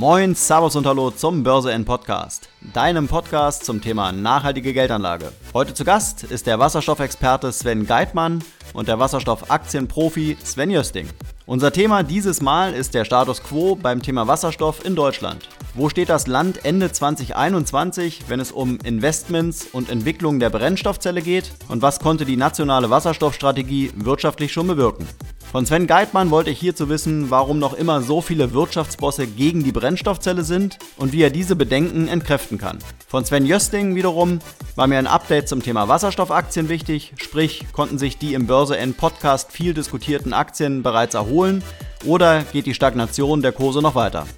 Moin, Servus und Hallo zum Börse N Podcast, deinem Podcast zum Thema nachhaltige Geldanlage. Heute zu Gast ist der Wasserstoffexperte Sven Geitmann und der Wasserstoffaktienprofi Sven Jösting. Unser Thema dieses Mal ist der Status quo beim Thema Wasserstoff in Deutschland. Wo steht das Land Ende 2021, wenn es um Investments und Entwicklung der Brennstoffzelle geht? Und was konnte die nationale Wasserstoffstrategie wirtschaftlich schon bewirken? Von Sven Geitmann wollte ich hierzu wissen, warum noch immer so viele Wirtschaftsbosse gegen die Brennstoffzelle sind und wie er diese Bedenken entkräften kann. Von Sven Jösting wiederum war mir ein Update zum Thema Wasserstoffaktien wichtig, sprich konnten sich die im Börse N Podcast viel diskutierten Aktien bereits erholen oder geht die Stagnation der Kurse noch weiter?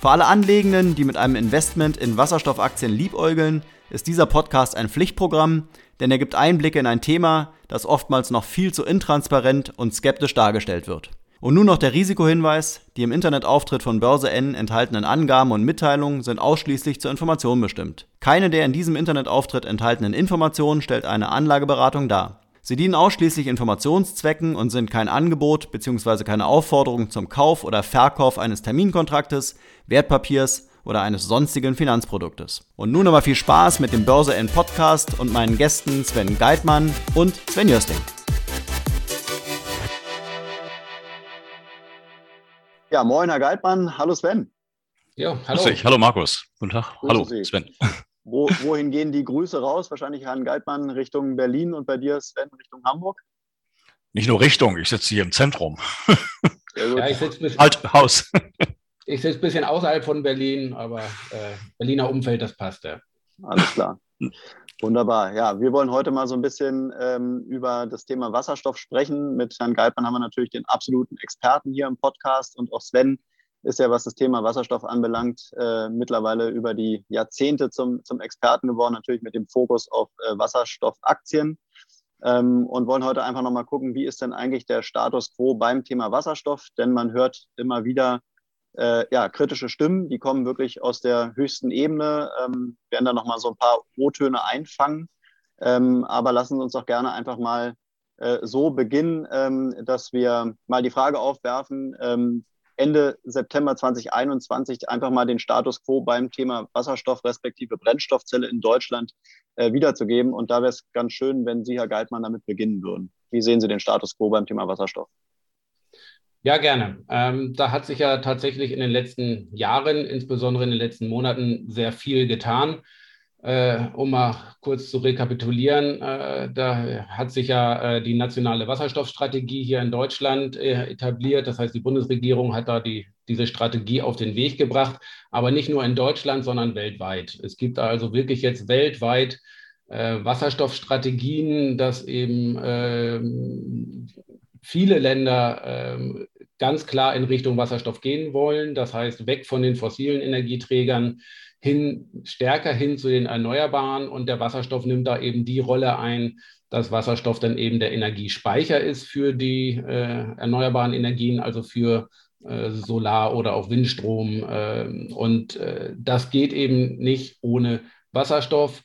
Für alle Anlegenden, die mit einem Investment in Wasserstoffaktien liebäugeln, ist dieser Podcast ein Pflichtprogramm, denn er gibt Einblicke in ein Thema, das oftmals noch viel zu intransparent und skeptisch dargestellt wird. Und nun noch der Risikohinweis, die im Internetauftritt von Börse N enthaltenen Angaben und Mitteilungen sind ausschließlich zur Information bestimmt. Keine der in diesem Internetauftritt enthaltenen Informationen stellt eine Anlageberatung dar. Sie dienen ausschließlich Informationszwecken und sind kein Angebot bzw. keine Aufforderung zum Kauf oder Verkauf eines Terminkontraktes, Wertpapiers oder eines sonstigen Finanzproduktes. Und nun aber viel Spaß mit dem Börse N Podcast und meinen Gästen Sven Geitmann und Sven Jösting. Ja, moin Herr Geitmann, hallo Sven. Ja, hallo. Hallo Markus. Guten Tag. Grüße hallo Sie. Sven. Wo, wohin gehen die Grüße raus? Wahrscheinlich Herrn Geitmann Richtung Berlin und bei dir Sven Richtung Hamburg? Nicht nur Richtung, ich sitze hier im Zentrum. Ja, ich sitze bis halt Haus. Ich sitze ein bisschen außerhalb von Berlin, aber äh, Berliner Umfeld, das passt ja. Alles klar. Wunderbar. Ja, wir wollen heute mal so ein bisschen ähm, über das Thema Wasserstoff sprechen. Mit Herrn Geitmann haben wir natürlich den absoluten Experten hier im Podcast und auch Sven ist ja, was das Thema Wasserstoff anbelangt, äh, mittlerweile über die Jahrzehnte zum, zum Experten geworden, natürlich mit dem Fokus auf äh, Wasserstoffaktien. Ähm, und wollen heute einfach nochmal gucken, wie ist denn eigentlich der Status quo beim Thema Wasserstoff? Denn man hört immer wieder, äh, ja, kritische Stimmen, die kommen wirklich aus der höchsten Ebene, ähm, werden da nochmal so ein paar O-Töne einfangen. Ähm, aber lassen Sie uns doch gerne einfach mal äh, so beginnen, ähm, dass wir mal die Frage aufwerfen, ähm, Ende September 2021 einfach mal den Status quo beim Thema Wasserstoff respektive Brennstoffzelle in Deutschland äh, wiederzugeben. Und da wäre es ganz schön, wenn Sie, Herr Geitmann, damit beginnen würden. Wie sehen Sie den Status quo beim Thema Wasserstoff? Ja, gerne. Ähm, da hat sich ja tatsächlich in den letzten Jahren, insbesondere in den letzten Monaten, sehr viel getan. Äh, um mal kurz zu rekapitulieren, äh, da hat sich ja äh, die nationale Wasserstoffstrategie hier in Deutschland äh, etabliert. Das heißt, die Bundesregierung hat da die, diese Strategie auf den Weg gebracht, aber nicht nur in Deutschland, sondern weltweit. Es gibt also wirklich jetzt weltweit äh, Wasserstoffstrategien, dass eben ähm, viele Länder ähm, ganz klar in Richtung Wasserstoff gehen wollen. Das heißt, weg von den fossilen Energieträgern hin, stärker hin zu den Erneuerbaren. Und der Wasserstoff nimmt da eben die Rolle ein, dass Wasserstoff dann eben der Energiespeicher ist für die äh, erneuerbaren Energien, also für äh, Solar- oder auch Windstrom. Äh, und äh, das geht eben nicht ohne Wasserstoff.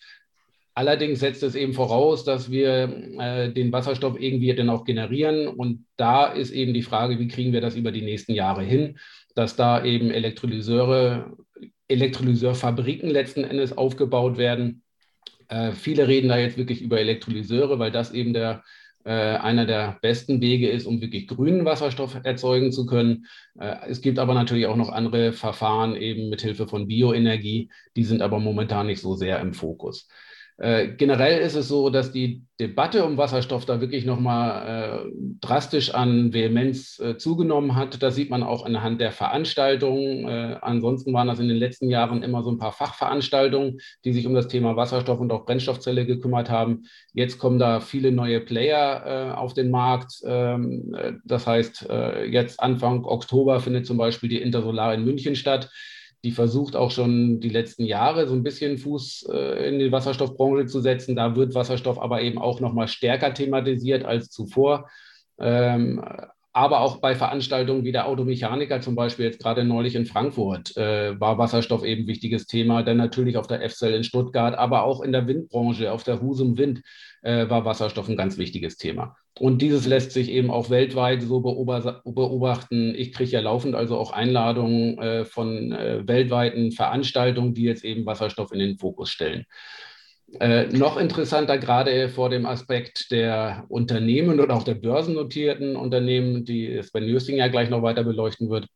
Allerdings setzt es eben voraus, dass wir äh, den Wasserstoff irgendwie dann auch generieren. Und da ist eben die Frage, wie kriegen wir das über die nächsten Jahre hin, dass da eben Elektrolyseure, Elektrolyseurfabriken letzten Endes aufgebaut werden. Äh, viele reden da jetzt wirklich über Elektrolyseure, weil das eben der, äh, einer der besten Wege ist, um wirklich grünen Wasserstoff erzeugen zu können. Äh, es gibt aber natürlich auch noch andere Verfahren, eben mit Hilfe von Bioenergie, die sind aber momentan nicht so sehr im Fokus. Äh, generell ist es so, dass die Debatte um Wasserstoff da wirklich nochmal äh, drastisch an Vehemenz äh, zugenommen hat. Das sieht man auch anhand der Veranstaltungen. Äh, ansonsten waren das in den letzten Jahren immer so ein paar Fachveranstaltungen, die sich um das Thema Wasserstoff und auch Brennstoffzelle gekümmert haben. Jetzt kommen da viele neue Player äh, auf den Markt. Ähm, äh, das heißt, jetzt Anfang Oktober findet zum Beispiel die Intersolar in München statt die versucht auch schon die letzten Jahre so ein bisschen Fuß äh, in die Wasserstoffbranche zu setzen. Da wird Wasserstoff aber eben auch noch mal stärker thematisiert als zuvor. Ähm, aber auch bei Veranstaltungen wie der Automechaniker zum Beispiel, jetzt gerade neulich in Frankfurt, äh, war Wasserstoff eben ein wichtiges Thema. Dann natürlich auf der F-Cell in Stuttgart, aber auch in der Windbranche, auf der Husum Wind äh, war Wasserstoff ein ganz wichtiges Thema. Und dieses lässt sich eben auch weltweit so beobachten. Ich kriege ja laufend also auch Einladungen äh, von äh, weltweiten Veranstaltungen, die jetzt eben Wasserstoff in den Fokus stellen. Äh, noch interessanter, gerade vor dem Aspekt der Unternehmen oder auch der börsennotierten Unternehmen, die Sven Jösting ja gleich noch weiter beleuchten wird,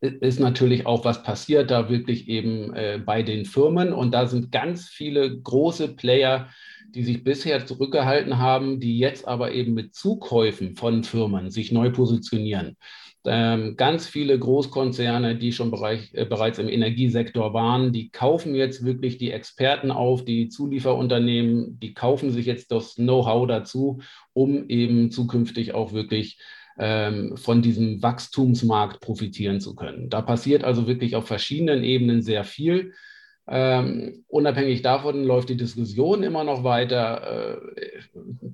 ist natürlich auch, was passiert da wirklich eben äh, bei den Firmen. Und da sind ganz viele große Player, die sich bisher zurückgehalten haben, die jetzt aber eben mit Zukäufen von Firmen sich neu positionieren. Ähm, ganz viele Großkonzerne, die schon bereich, äh, bereits im Energiesektor waren, die kaufen jetzt wirklich die Experten auf, die Zulieferunternehmen, die kaufen sich jetzt das Know-how dazu, um eben zukünftig auch wirklich ähm, von diesem Wachstumsmarkt profitieren zu können. Da passiert also wirklich auf verschiedenen Ebenen sehr viel. Ähm, unabhängig davon läuft die Diskussion immer noch weiter äh,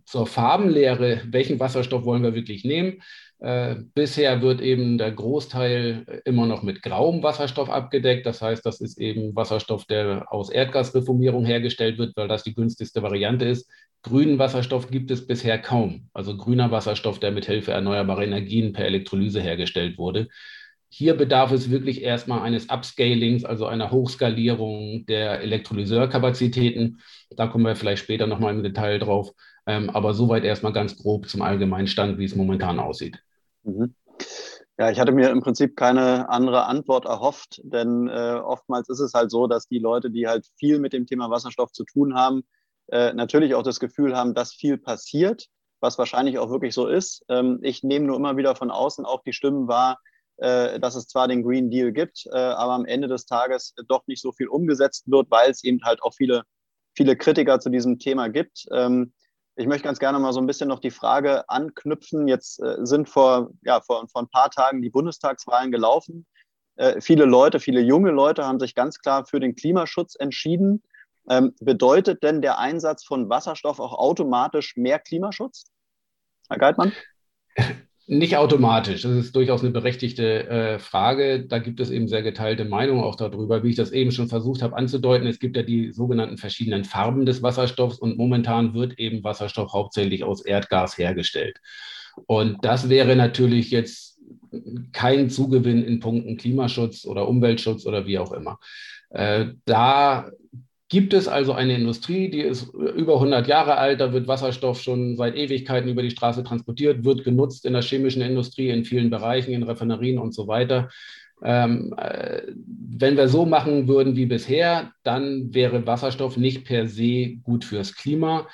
zur Farbenlehre, welchen Wasserstoff wollen wir wirklich nehmen. Äh, bisher wird eben der Großteil immer noch mit grauem Wasserstoff abgedeckt. Das heißt, das ist eben Wasserstoff, der aus Erdgasreformierung hergestellt wird, weil das die günstigste Variante ist. Grünen Wasserstoff gibt es bisher kaum. Also grüner Wasserstoff, der mit Hilfe erneuerbarer Energien per Elektrolyse hergestellt wurde. Hier bedarf es wirklich erstmal eines Upscalings, also einer Hochskalierung der Elektrolyseurkapazitäten. Da kommen wir vielleicht später nochmal im Detail drauf. Ähm, aber soweit erstmal ganz grob zum Allgemeinstand, wie es momentan aussieht. Mhm. Ja, ich hatte mir im Prinzip keine andere Antwort erhofft, denn äh, oftmals ist es halt so, dass die Leute, die halt viel mit dem Thema Wasserstoff zu tun haben, äh, natürlich auch das Gefühl haben, dass viel passiert, was wahrscheinlich auch wirklich so ist. Ähm, ich nehme nur immer wieder von außen auch die Stimmen wahr, dass es zwar den Green Deal gibt, äh, aber am Ende des Tages doch nicht so viel umgesetzt wird, weil es eben halt auch viele, viele Kritiker zu diesem Thema gibt. Ähm, ich möchte ganz gerne mal so ein bisschen noch die Frage anknüpfen. Jetzt sind vor, ja, vor, vor ein paar Tagen die Bundestagswahlen gelaufen. viele Leute, viele junge Leute haben sich ganz klar für den Klimaschutz entschieden. Ähm, bedeutet denn der Einsatz von Wasserstoff auch automatisch mehr Klimaschutz? Herr Geitmann? Nicht automatisch. Das ist durchaus eine berechtigte äh, Frage. Da gibt es eben sehr geteilte Meinungen auch darüber, wie ich das eben schon versucht habe anzudeuten. Es gibt ja die sogenannten verschiedenen Farben des Wasserstoffs und momentan wird eben Wasserstoff hauptsächlich aus Erdgas hergestellt. Und das wäre natürlich jetzt kein Zugewinn in Punkten Klimaschutz oder Umweltschutz oder wie auch immer. Äh, da gibt es also eine Industrie, die ist über 100 Jahre alt, da wird Wasserstoff schon seit Ewigkeiten über die Straße transportiert, wird genutzt in der chemischen Industrie, in vielen Bereichen, in Refinerien und so weiter. Ähm, äh, wenn wir so machen würden wie bisher, dann wäre Wasserstoff nicht per se gut fürs Klima.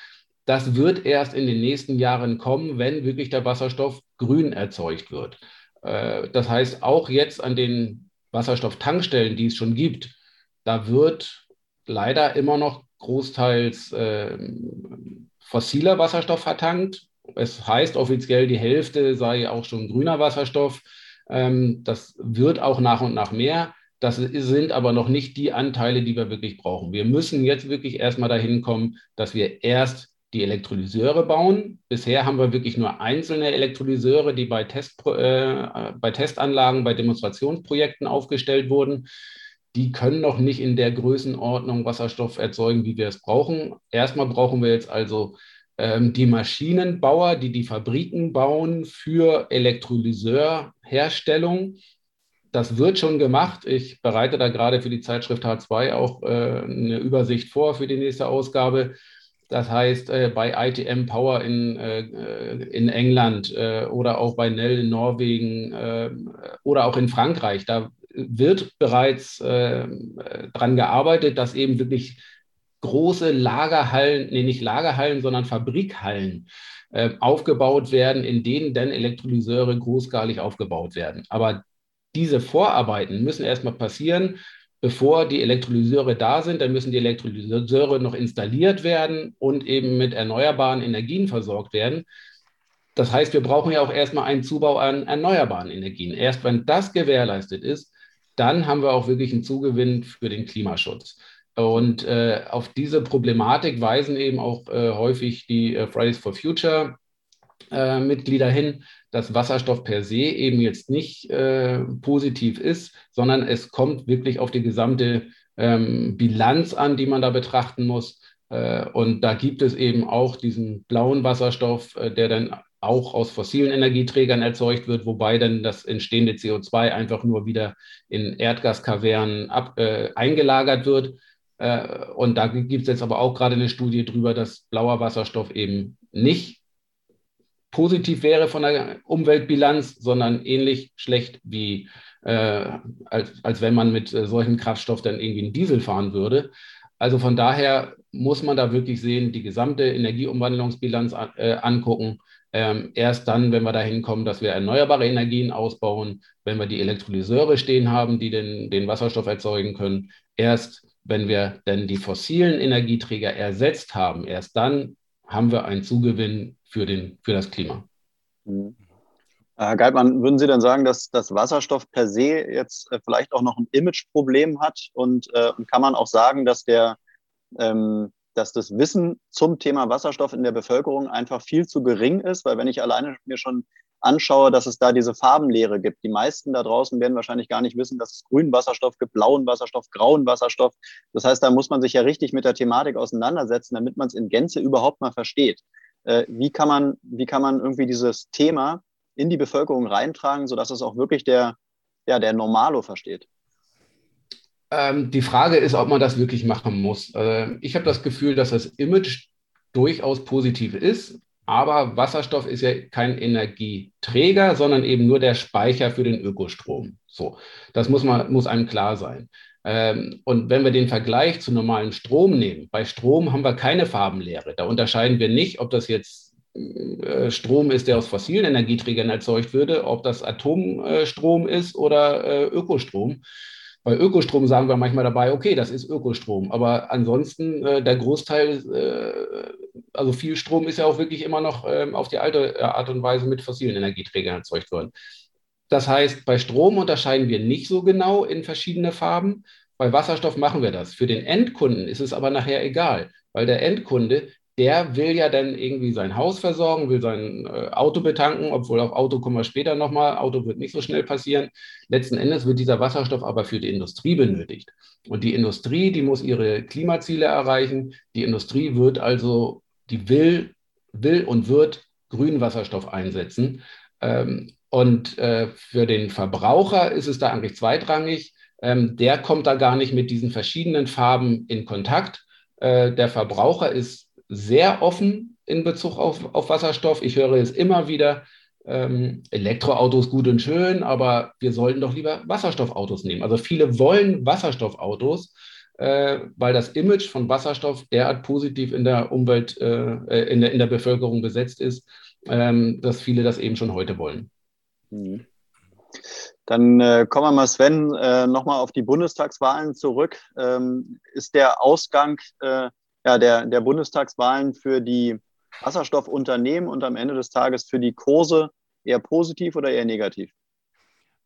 Das wird erst in den nächsten Jahren kommen, wenn wirklich der Wasserstoff grün erzeugt wird. Äh, das heißt, auch jetzt an den Wasserstofftankstellen, die es schon gibt, da wird leider immer noch großteils äh, fossiler Wasserstoff vertankt. Es heißt offiziell, die Hälfte sei auch schon grüner Wasserstoff. Ähm, das wird auch nach und nach mehr. Das sind aber noch nicht die Anteile, die wir wirklich brauchen. Wir müssen jetzt wirklich erstmal dahin kommen, dass wir erst die Elektrolyseure bauen. Bisher haben wir wirklich nur einzelne Elektrolyseure, die bei, Test, äh, bei Testanlagen, bei Demonstrationsprojekten aufgestellt wurden die können noch nicht in der Größenordnung Wasserstoff erzeugen, wie wir es brauchen. Erstmal brauchen wir jetzt also ähm, die Maschinenbauer, die die Fabriken bauen für Elektrolyseurherstellung. Das wird schon gemacht. Ich bereite da gerade für die Zeitschrift H2 auch äh, eine Übersicht vor für die nächste Ausgabe. Das heißt, äh, bei ITM Power in, äh, in England äh, oder auch bei Nell in Norwegen äh, oder auch in Frankreich, da wird bereits äh, daran gearbeitet, dass eben wirklich große Lagerhallen, nee, nicht Lagerhallen, sondern Fabrikhallen äh, aufgebaut werden, in denen dann Elektrolyseure großskalig aufgebaut werden. Aber diese Vorarbeiten müssen erstmal passieren, bevor die Elektrolyseure da sind. Dann müssen die Elektrolyseure noch installiert werden und eben mit erneuerbaren Energien versorgt werden. Das heißt, wir brauchen ja auch erstmal einen Zubau an erneuerbaren Energien. Erst wenn das gewährleistet ist, dann haben wir auch wirklich einen Zugewinn für den Klimaschutz. Und äh, auf diese Problematik weisen eben auch äh, häufig die äh, Fridays for Future äh, Mitglieder hin, dass Wasserstoff per se eben jetzt nicht äh, positiv ist, sondern es kommt wirklich auf die gesamte ähm, Bilanz an, die man da betrachten muss. Und da gibt es eben auch diesen blauen Wasserstoff, der dann auch aus fossilen Energieträgern erzeugt wird, wobei dann das entstehende CO2 einfach nur wieder in Erdgaskavernen ab, äh, eingelagert wird. Äh, und da gibt es jetzt aber auch gerade eine Studie drüber, dass blauer Wasserstoff eben nicht positiv wäre von der Umweltbilanz, sondern ähnlich schlecht wie äh, als, als wenn man mit äh, solchen Kraftstoff dann irgendwie einen Diesel fahren würde. Also von daher muss man da wirklich sehen, die gesamte Energieumwandlungsbilanz äh, angucken. Ähm, erst dann, wenn wir dahin kommen, dass wir erneuerbare Energien ausbauen, wenn wir die Elektrolyseure stehen haben, die den, den Wasserstoff erzeugen können, erst wenn wir dann die fossilen Energieträger ersetzt haben, erst dann haben wir einen Zugewinn für, den, für das Klima. Mhm. Herr Geitmann, würden Sie dann sagen, dass das Wasserstoff per se jetzt äh, vielleicht auch noch ein Imageproblem hat? Und, äh, kann man auch sagen, dass, der, ähm, dass das Wissen zum Thema Wasserstoff in der Bevölkerung einfach viel zu gering ist? Weil wenn ich alleine mir schon anschaue, dass es da diese Farbenlehre gibt, die meisten da draußen werden wahrscheinlich gar nicht wissen, dass es grünen Wasserstoff gibt, blauen Wasserstoff, grauen Wasserstoff. Das heißt, da muss man sich ja richtig mit der Thematik auseinandersetzen, damit man es in Gänze überhaupt mal versteht. Äh, wie, kann man, wie kann man irgendwie dieses Thema in die Bevölkerung reintragen, sodass es auch wirklich der, ja, der Normalo versteht? Ähm, die Frage ist, ob man das wirklich machen muss. Äh, ich habe das Gefühl, dass das Image durchaus positiv ist, aber Wasserstoff ist ja kein Energieträger, sondern eben nur der Speicher für den Ökostrom. So, das muss, man, muss einem klar sein. Ähm, und wenn wir den Vergleich zu normalem Strom nehmen, bei Strom haben wir keine Farbenlehre. Da unterscheiden wir nicht, ob das jetzt äh, Strom ist, der aus fossilen Energieträgern erzeugt würde, ob das Atomstrom ist oder äh, Ökostrom. Bei Ökostrom sagen wir manchmal dabei, okay, das ist Ökostrom, aber ansonsten äh, der Großteil, also viel Strom ist ja auch wirklich immer noch ähm, auf die alte Art und Weise mit fossilen Energieträgern erzeugt worden. Das heißt, bei Strom unterscheiden wir nicht so genau in verschiedene Farben. Bei Wasserstoff machen wir das. Für den Endkunden ist es aber nachher egal, weil der Endkunde, der will ja dann irgendwie sein Haus versorgen, will sein äh, Auto betanken, obwohl auf Auto kommen wir später nochmal. Auto wird nicht so schnell passieren. Letzten Endes wird dieser Wasserstoff aber für die Industrie benötigt. Und die Industrie, die muss ihre Klimaziele erreichen. Die Industrie wird also, die will, will und wird grünen Wasserstoff einsetzen. Ähm, und äh, für den Verbraucher ist es da eigentlich zweitrangig. Ähm, der kommt da gar nicht mit diesen verschiedenen Farben in Kontakt. Äh, der Verbraucher ist sehr offen in Bezug auf, auf Wasserstoff. Ich höre es immer wieder, ähm, Elektroautos gut und schön, aber wir sollten doch lieber Wasserstoffautos nehmen. Also viele wollen Wasserstoffautos, äh, weil das Image von Wasserstoff derart positiv in der Umwelt, äh, äh in, der, in der Bevölkerung besetzt ist, ähm, dass viele das eben schon heute wollen. Mhm. Dann äh, kommen wir mal, Sven, äh, nochmal auf die Bundestagswahlen zurück. Ähm, ist der Ausgang äh, ja, der, der Bundestagswahlen für die Wasserstoffunternehmen und am Ende des Tages für die Kurse eher positiv oder eher negativ?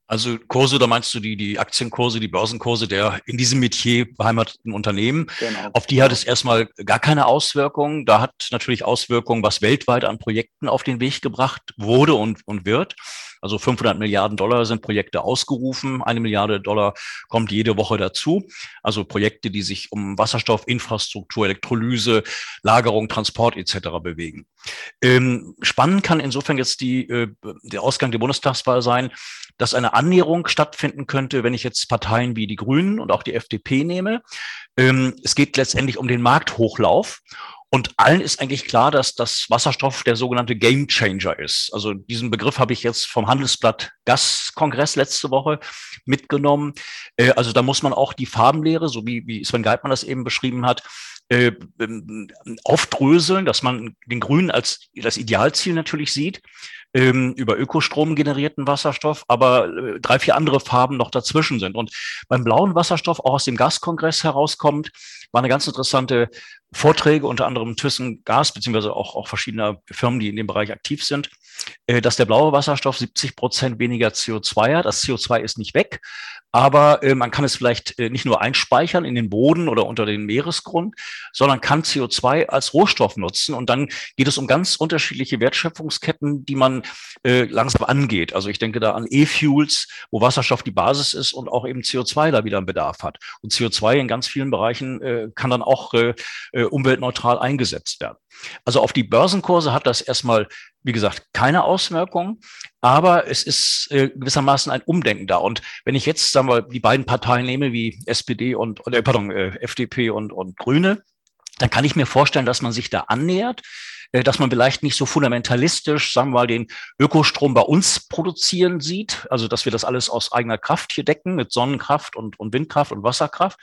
Also Kurse, da meinst du die, die Aktienkurse, die Börsenkurse der in diesem Metier beheimateten Unternehmen. Genau. Auf die hat es erstmal gar keine Auswirkungen. Da hat natürlich Auswirkungen, was weltweit an Projekten auf den Weg gebracht wurde und, und wird. Also 500 Milliarden Dollar sind Projekte ausgerufen. Eine Milliarde Dollar kommt jede Woche dazu. Also Projekte, die sich um Wasserstoff, Infrastruktur, Elektrolyse, Lagerung, Transport etc. bewegen. Ähm, spannend kann insofern jetzt die, äh, der Ausgang der Bundestagswahl sein, dass eine Annäherung stattfinden könnte, wenn ich jetzt Parteien wie die Grünen und auch die FDP nehme. Ähm, es geht letztendlich um den Markthochlauf. Und allen ist eigentlich klar, dass das Wasserstoff der sogenannte Game Changer ist. Also diesen Begriff habe ich jetzt vom Handelsblatt Gaskongress letzte Woche mitgenommen. Äh, also da muss man auch die Farbenlehre, so wie, wie Sven Geitmann das eben beschrieben hat, äh, ähm, aufdröseln, dass man den Grünen als das Idealziel natürlich sieht ähm, über Ökostrom generierten Wasserstoff, aber äh, drei, vier andere Farben noch dazwischen sind. Und beim blauen Wasserstoff, auch aus dem Gaskongress herauskommt, war eine ganz interessante Vorträge, unter anderem Thyssen Gas, beziehungsweise auch, auch verschiedener Firmen, die in dem Bereich aktiv sind, dass der blaue Wasserstoff 70 Prozent weniger CO2 hat. Das CO2 ist nicht weg, aber äh, man kann es vielleicht äh, nicht nur einspeichern in den Boden oder unter den Meeresgrund, sondern kann CO2 als Rohstoff nutzen. Und dann geht es um ganz unterschiedliche Wertschöpfungsketten, die man äh, langsam angeht. Also ich denke da an E-Fuels, wo Wasserstoff die Basis ist und auch eben CO2 da wieder einen Bedarf hat. Und CO2 in ganz vielen Bereichen äh, äh, kann dann auch äh, äh, umweltneutral eingesetzt werden. Also auf die Börsenkurse hat das erstmal, wie gesagt, keine Auswirkungen, aber es ist äh, gewissermaßen ein Umdenken da. Und wenn ich jetzt, sagen wir, die beiden Parteien nehme, wie SPD und, äh, pardon, äh, FDP und, und Grüne, dann kann ich mir vorstellen, dass man sich da annähert. Äh, dass man vielleicht nicht so fundamentalistisch, sagen wir mal, den Ökostrom bei uns produzieren sieht, also dass wir das alles aus eigener Kraft hier decken mit Sonnenkraft und, und Windkraft und Wasserkraft,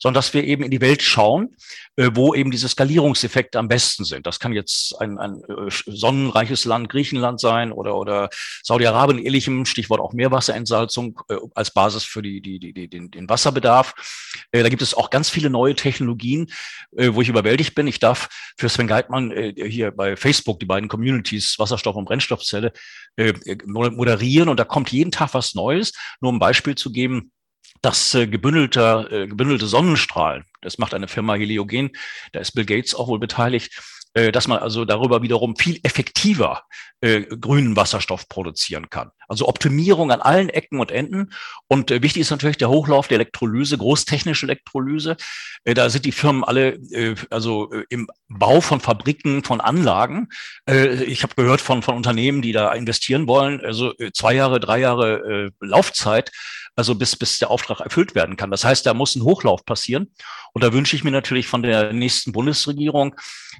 sondern dass wir eben in die Welt schauen, äh, wo eben diese Skalierungseffekte am besten sind. Das kann jetzt ein, ein äh, sonnenreiches Land Griechenland sein oder, oder Saudi-Arabien ähnlichem, Stichwort auch Meerwasserentsalzung als Basis für die, die, die, den, den Wasserbedarf. Da gibt es auch ganz viele neue Technologien, wo ich überwältigt bin. Ich darf für Sven Geitmann hier bei Facebook die beiden Communities Wasserstoff und Brennstoffzelle äh, moderieren und da kommt jeden Tag was Neues. Nur um Beispiel zu geben, dass äh, gebündelte, äh, gebündelte Sonnenstrahlen, das macht eine Firma Heliogen, da ist Bill Gates auch wohl beteiligt, äh, dass man also darüber wiederum viel effektiver äh, grünen Wasserstoff produzieren kann. Also Optimierung an allen Ecken und Enden. Und äh, wichtig ist natürlich der Hochlauf der Elektrolyse, großtechnische Elektrolyse. Äh, da sind die Firmen alle äh, also äh, im Bau von Fabriken, von Anlagen. Äh, ich habe gehört von, von Unternehmen, die da investieren wollen, also äh, zwei Jahre, drei Jahre äh, Laufzeit also bis, bis der Auftrag erfüllt werden kann. Das heißt, da muss ein Hochlauf passieren. Und da wünsche ich mir natürlich von der nächsten Bundesregierung,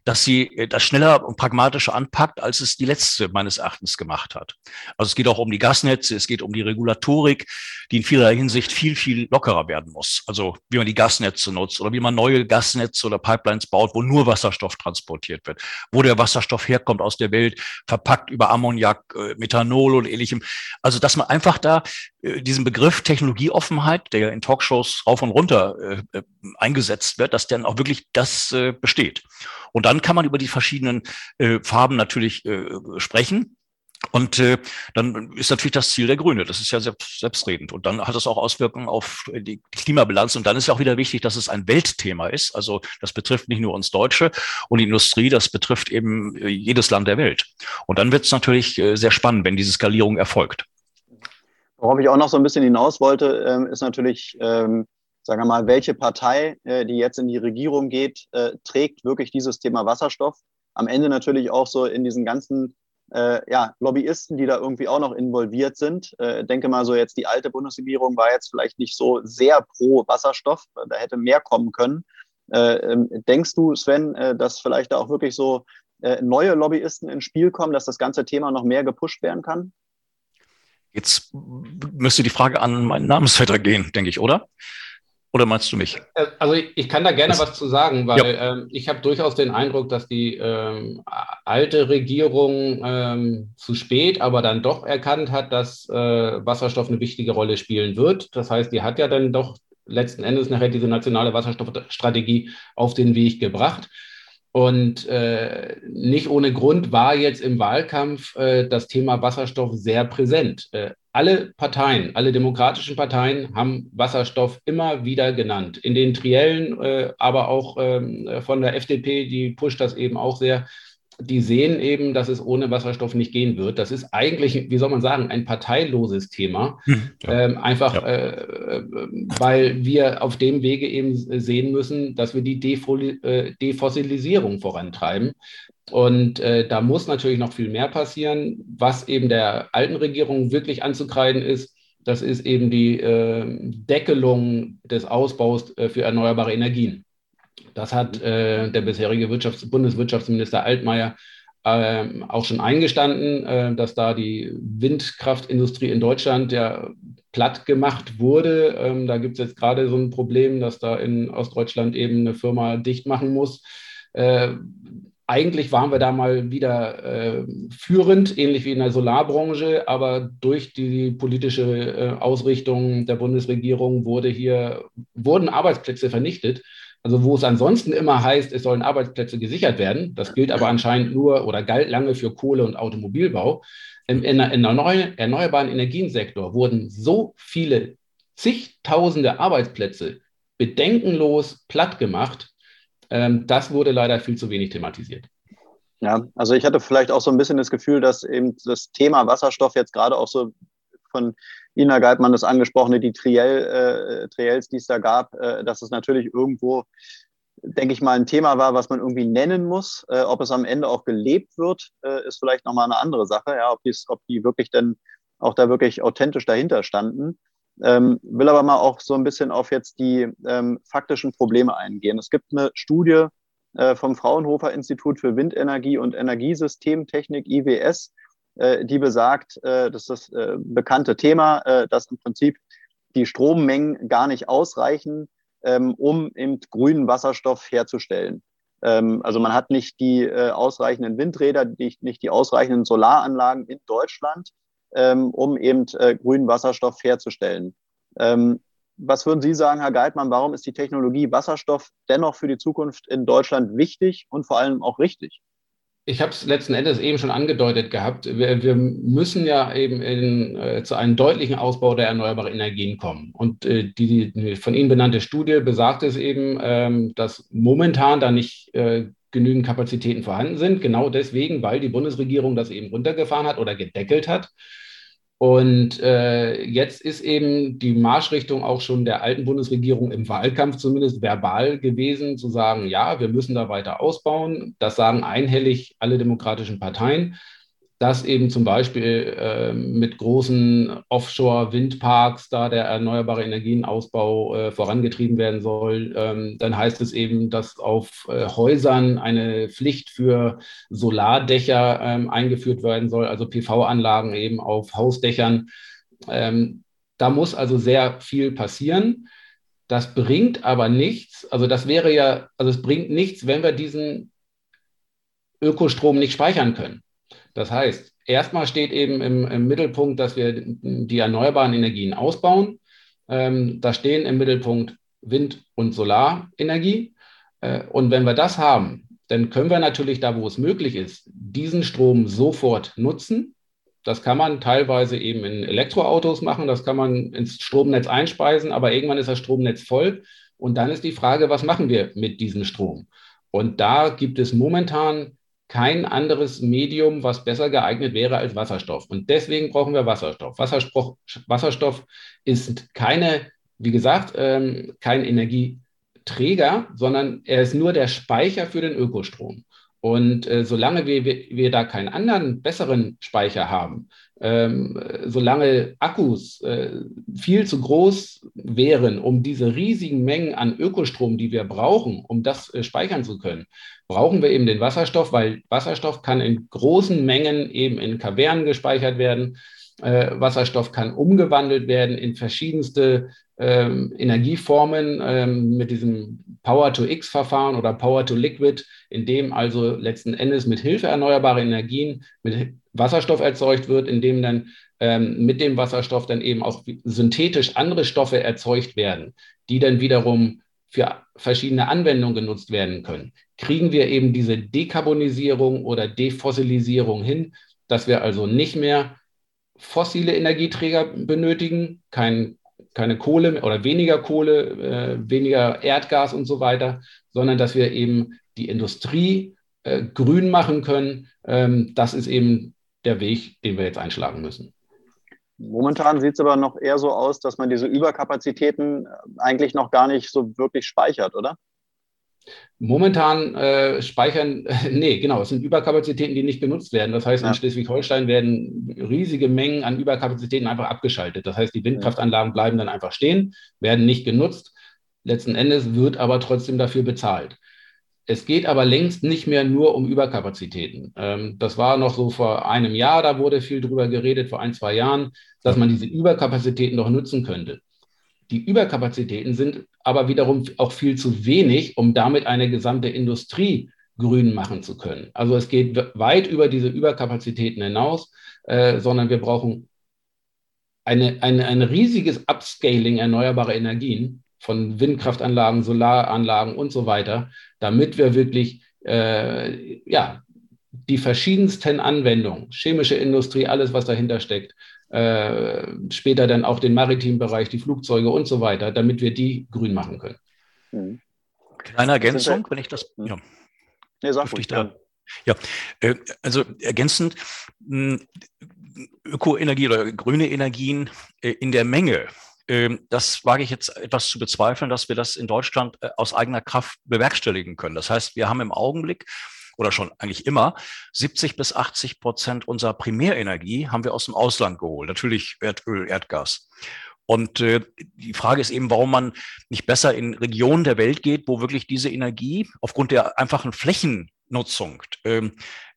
dass sie äh, das schneller und pragmatischer anpackt, als es die letzte meines Erachtens gemacht hat. Also es geht auch um die Gasnetze, es geht um die Regulatorik, die in vielerlei Hinsicht viel, viel lockerer werden muss. Also wie man die Gasnetze nutzt oder wie man neue Gasnetze oder Pipelines baut, wo nur Wasserstoff transportiert wird, wo der Wasserstoff herkommt aus der Welt, verpackt über Ammoniak, äh, Methanol und ähnlichem. Also dass man einfach da äh, diesen Begriff Technologieoffenheit, der in Talkshows rauf und runter äh, eingesetzt wird, dass dann auch wirklich das äh, besteht. Und dann kann man über die verschiedenen äh, Farben natürlich äh, sprechen. Und äh, dann ist natürlich das Ziel der Grüne. Das ist ja selbst, selbstredend. Und dann hat es auch Auswirkungen auf die Klimabilanz. Und dann ist ja auch wieder wichtig, dass es ein Weltthema ist. Also das betrifft nicht nur uns Deutsche und die Industrie, das betrifft eben äh, jedes Land der Welt. Und dann wird es natürlich äh, sehr spannend, wenn diese Skalierung erfolgt. Worauf ich auch noch so ein bisschen hinaus wollte, ähm, ist natürlich, ähm, sagen wir mal, welche Partei, äh, die jetzt in die Regierung geht, äh, trägt wirklich dieses Thema Wasserstoff. Am Ende natürlich auch so in diesen ganzen äh, ja, Lobbyisten, die da irgendwie auch noch involviert sind. Äh, denke mal so jetzt, die alte Bundesregierung war jetzt vielleicht nicht so sehr pro Wasserstoff, da hätte mehr kommen können. Äh, ähm, denkst du, Sven, dass vielleicht da auch wirklich so neue Lobbyisten ins Spiel kommen, dass das ganze Thema noch mehr gepusht werden kann? Jetzt müsste die Frage an meinen Namensvetter gehen, denke ich, oder? Oder meinst du mich? Äh, also ich, kann da gerne das, was zu sagen, weil ja. ähm, ich habe durchaus den Eindruck, dass die ähm, alte Regierung ähm, zu spät, aber dann doch erkannt hat, dass äh, Wasserstoff eine wichtige Rolle spielen wird. Das heißt, die hat ja dann doch letzten Endes nachher diese nationale Wasserstoffstrategie auf den Weg gebracht. Und äh, nicht ohne Grund war jetzt im Wahlkampf äh, das Thema Wasserstoff sehr präsent. Äh, alle Parteien, alle demokratischen Parteien haben Wasserstoff immer wieder genannt. In den Triellen, äh, aber auch ähm, von der FDP, die pusht das eben auch sehr die sehen eben, dass es ohne Wasserstoff nicht gehen wird. Das ist eigentlich, wie soll man sagen, ein parteiloses Thema. Hm, ja. Ähm, einfach, ja. äh, weil wir auf dem Wege eben sehen müssen, dass wir die äh, Defossilisierung vorantreiben. Und äh, da muss natürlich noch viel mehr passieren. Was eben der alten Regierung wirklich anzukreiden ist, das ist eben die äh, Deckelung des Ausbaus äh, für erneuerbare Energien. Das hat äh, der bisherige Wirtschafts Bundeswirtschaftsminister Altmaier äh, auch schon eingestanden, äh, dass da die Windkraftindustrie in Deutschland ja platt gemacht wurde. Ähm, da gibt es jetzt gerade so ein Problem, dass da in Ostdeutschland eben eine Firma dicht machen muss. Äh, eigentlich waren wir da mal wieder äh, führend, ähnlich wie in der Solarbranche, aber durch die politische äh, Ausrichtung der Bundesregierung wurde hier, wurden Arbeitsplätze vernichtet. Also wo es ansonsten immer heißt, es sollen Arbeitsplätze gesichert werden, das gilt aber anscheinend nur oder galt lange für Kohle- und Automobilbau. In, in erneuerbaren Energiensektor wurden so viele zigtausende Arbeitsplätze bedenkenlos platt gemacht. Ähm, das wurde leider viel zu wenig thematisiert. Ja, also ich hatte vielleicht auch so ein bisschen das Gefühl, dass eben das Thema Wasserstoff jetzt gerade auch so von Ina Geibmann das angesprochene, die Triell, äh, Triels, die es da gab, äh, dass es natürlich irgendwo denke ich mal, ein Thema war, was man irgendwie nennen muss. Äh, ob es am Ende auch gelebt wird, äh, ist vielleicht nochmal eine andere Sache, ja, ob, ob die wirklich denn auch da wirklich authentisch dahinter standen. Ähm, will aber mal auch so ein bisschen auf jetzt die ähm, faktischen Probleme eingehen. Es gibt eine Studie äh, vom Fraunhofer Institut für Windenergie und Energiesystemtechnik, IWS, die besagt, äh, das ist das äh, bekannte Thema, äh, dass im Prinzip die Strommengen gar nicht ausreichen, ähm, um eben grünen Wasserstoff herzustellen. Ähm, also man hat nicht die äh, ausreichenden Windräder, nicht die ausreichenden Solaranlagen in Deutschland, ähm, um eben äh, grünen Wasserstoff herzustellen. Was würden Sie sagen, Herr Geitmann, warum ist die Technologie Wasserstoff dennoch für die Zukunft in Deutschland wichtig und vor allem auch richtig? Ich habe es letzten Endes eben schon angedeutet gehabt. Wir, wir müssen ja eben in, äh, zu einem deutlichen Ausbau der erneuerbaren Energien kommen. Und äh, die, die, von Ihnen benannte Studie besagt es eben, ähm, dass momentan da nicht äh, genügend Kapazitäten vorhanden sind. Genau deswegen, weil die Bundesregierung das eben runtergefahren hat oder gedeckelt hat. Und äh, jetzt ist eben die Marschrichtung auch schon der alten Bundesregierung im Wahlkampf zumindest verbal gewesen, zu sagen, ja, wir müssen da weiter ausbauen. Das sagen einhellig alle demokratischen Parteien dass eben zum Beispiel äh, mit großen Offshore-Windparks da der erneuerbare Energienausbau äh, vorangetrieben werden soll. Ähm, dann heißt es eben, dass auf äh, Häusern eine Pflicht für Solardächer ähm, eingeführt werden soll, also PV-Anlagen eben auf Hausdächern. Ähm, da muss also sehr viel passieren. Das bringt aber nichts. Also das wäre ja, also es bringt nichts, wenn wir diesen Ökostrom nicht speichern können. Das heißt, erstmal steht eben im, im Mittelpunkt, dass wir die erneuerbaren Energien ausbauen. Ähm, da stehen im Mittelpunkt Wind- und Solarenergie. Äh, und wenn wir das haben, dann können wir natürlich da, wo es möglich ist, diesen Strom sofort nutzen. Das kann man teilweise eben in Elektroautos machen, das kann man ins Stromnetz einspeisen, aber irgendwann ist das Stromnetz voll. Und dann ist die Frage, was machen wir mit diesem Strom? Und da gibt es momentan kein anderes Medium, was besser geeignet wäre als Wasserstoff. Und deswegen brauchen wir Wasserstoff. Wasserstoff, Wasserstoff ist keine, wie gesagt, ähm, kein Energieträger, sondern er ist nur der Speicher für den Ökostrom. Und äh, solange wir, wir, wir, da keinen anderen besseren Speicher haben, ähm, solange Akkus äh, viel zu groß wären, um diese riesigen Mengen an Ökostrom, die wir brauchen, um das äh, speichern zu können, brauchen wir eben den Wasserstoff, weil Wasserstoff kann in großen Mengen eben in Kavernen gespeichert werden. Äh, Wasserstoff kann umgewandelt werden in verschiedenste ähm, Energieformen ähm, mit diesem Power-to-X-Verfahren oder Power-to-Liquid, in dem also letzten Endes mit Hilfe erneuerbarer Energien mit Wasserstoff erzeugt wird, in dem dann ähm, mit dem Wasserstoff dann eben auch synthetisch andere Stoffe erzeugt werden, die dann wiederum für verschiedene Anwendungen genutzt werden können. Kriegen wir eben diese Dekarbonisierung oder Defossilisierung hin, dass wir also nicht mehr fossile Energieträger benötigen, kein, keine Kohle oder weniger Kohle, äh, weniger Erdgas und so weiter, sondern dass wir eben die Industrie äh, grün machen können. Ähm, das ist eben der Weg, den wir jetzt einschlagen müssen. Momentan sieht es aber noch eher so aus, dass man diese Überkapazitäten eigentlich noch gar nicht so wirklich speichert, oder? Momentan äh, speichern, nee, genau, es sind Überkapazitäten, die nicht genutzt werden. Das heißt, ja. in Schleswig-Holstein werden riesige Mengen an Überkapazitäten einfach abgeschaltet. Das heißt, die Windkraftanlagen bleiben dann einfach stehen, werden nicht genutzt. Letzten Endes wird aber trotzdem dafür bezahlt. Es geht aber längst nicht mehr nur um Überkapazitäten. Ähm, das war noch so vor einem Jahr, da wurde viel drüber geredet, vor ein, zwei Jahren, dass man diese Überkapazitäten doch nutzen könnte. Die Überkapazitäten sind aber wiederum auch viel zu wenig, um damit eine gesamte Industrie grün machen zu können. Also es geht weit über diese Überkapazitäten hinaus, äh, sondern wir brauchen eine, eine, ein riesiges Upscaling erneuerbarer Energien von Windkraftanlagen, Solaranlagen und so weiter, damit wir wirklich äh, ja, die verschiedensten Anwendungen, chemische Industrie, alles, was dahinter steckt, äh, später dann auch den maritimen Bereich, die Flugzeuge und so weiter, damit wir die grün machen können. Mhm. Kleine Ergänzung, wenn ich das. Ja. Nee, sag ich da. Ja, äh, also ergänzend, hm, Ökoenergie oder grüne Energien äh, in der Menge das wage ich jetzt etwas zu bezweifeln, dass wir das in Deutschland äh, aus eigener Kraft bewerkstelligen können. Das heißt, wir haben im Augenblick oder schon eigentlich immer 70 bis 80 Prozent unserer Primärenergie haben wir aus dem Ausland geholt. Natürlich Erdöl, Erdgas. Und äh, die Frage ist eben, warum man nicht besser in Regionen der Welt geht, wo wirklich diese Energie aufgrund der einfachen Flächennutzung ähm,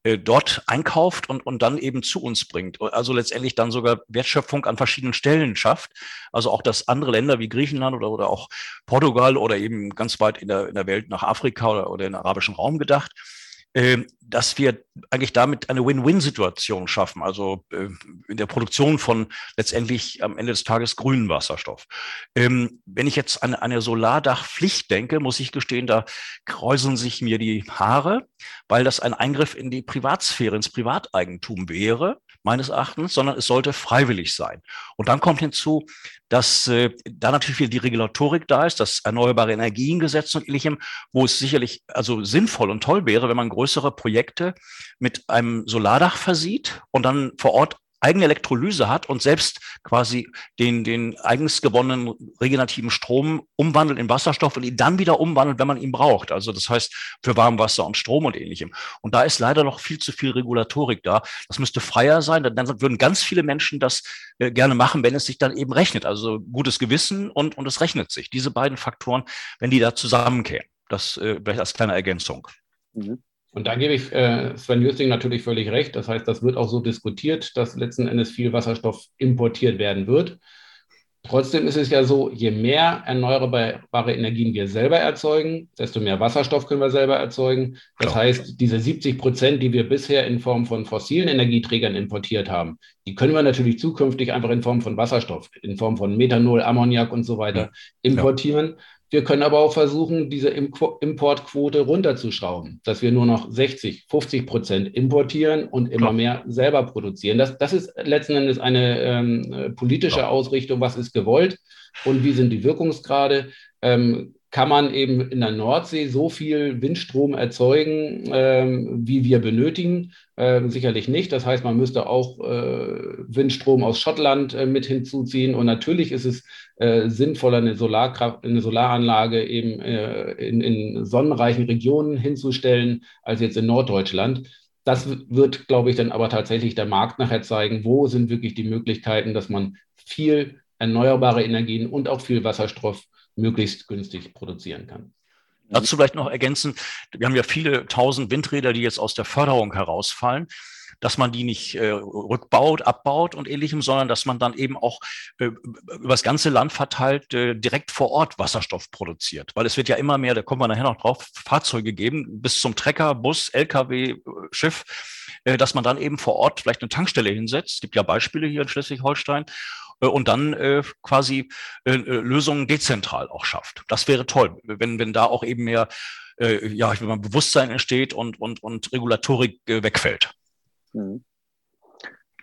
äh, dort einkauft und, und dann eben zu uns bringt. Also letztendlich dann sogar Wertschöpfung an verschiedenen Stellen schafft. Also auch, dass andere Länder wie Griechenland oder, oder auch Portugal oder eben ganz weit in der, in der Welt nach Afrika oder, oder in den arabischen Raum gedacht, dass wir eigentlich damit eine Win-Win-Situation schaffen, also äh, in der Produktion von letztendlich am Ende des Tages grünen Wasserstoff. Ähm, wenn ich jetzt an eine Solardachpflicht denke, muss ich gestehen, da kräuseln sich mir die Haare, weil das ein Eingriff in die Privatsphäre, ins Privateigentum wäre meines Erachtens, sondern es sollte freiwillig sein. Und dann kommt hinzu, dass äh, da natürlich wieder die Regulatorik da ist, das Erneuerbare Energiengesetz und ähnlichem, wo es sicherlich also sinnvoll und toll wäre, wenn man größere Projekte mit einem Solardach versieht und dann vor Ort eigene Elektrolyse hat und selbst quasi den, den eigens gewonnenen regenerativen Strom umwandelt in Wasserstoff und ihn dann wieder umwandelt, wenn man ihn braucht. Also das heißt für Warmwasser und Strom und ähnlichem. Und da ist leider noch viel zu viel Regulatorik da. Das müsste freier sein. Dann würden ganz viele Menschen das äh, gerne machen, wenn es sich dann eben rechnet. Also gutes Gewissen und, und es rechnet sich. Diese beiden Faktoren, wenn die da zusammenkämen. Das äh, vielleicht als kleine Ergänzung. Mhm. Und da gebe ich äh, Sven Jüsting natürlich völlig recht. Das heißt, das wird auch so diskutiert, dass letzten Endes viel Wasserstoff importiert werden wird. Trotzdem ist es ja so, je mehr erneuerbare Energien wir selber erzeugen, desto mehr Wasserstoff können wir selber erzeugen. Das Klar. heißt, diese 70 Prozent, die wir bisher in Form von fossilen Energieträgern importiert haben, die können wir natürlich zukünftig einfach in Form von Wasserstoff, in Form von Methanol, Ammoniak und so weiter importieren. Ja. Wir können aber auch versuchen, diese Importquote runterzuschrauben, dass wir nur noch 60, 50 Prozent importieren und immer mehr selber produzieren. Das, das ist letzten Endes eine ähm, politische Ausrichtung, was ist gewollt und wie sind die Wirkungsgrade. Ähm, kann man eben in der Nordsee so viel Windstrom erzeugen, ähm, wie wir benötigen? Ähm, sicherlich nicht. Das heißt, man müsste auch äh, Windstrom aus Schottland äh, mit hinzuziehen. Und natürlich ist es äh, sinnvoller, eine, Solarkraft, eine Solaranlage eben äh, in, in sonnenreichen Regionen hinzustellen, als jetzt in Norddeutschland. Das wird, glaube ich, dann aber tatsächlich der Markt nachher zeigen, wo sind wirklich die Möglichkeiten, dass man viel erneuerbare Energien und auch viel Wasserstoff möglichst günstig produzieren kann. Dazu vielleicht noch ergänzen, wir haben ja viele tausend Windräder, die jetzt aus der Förderung herausfallen dass man die nicht äh, rückbaut, abbaut und ähnlichem, sondern dass man dann eben auch äh, über das ganze Land verteilt äh, direkt vor Ort Wasserstoff produziert. Weil es wird ja immer mehr, da kommen wir nachher noch drauf, Fahrzeuge geben, bis zum Trecker, Bus, LKW, äh, Schiff, äh, dass man dann eben vor Ort vielleicht eine Tankstelle hinsetzt. Es gibt ja Beispiele hier in Schleswig-Holstein und dann äh, quasi äh, Lösungen dezentral auch schafft. Das wäre toll, wenn, wenn da auch eben mehr äh, ja, wenn man Bewusstsein entsteht und, und, und Regulatorik äh, wegfällt. Mhm.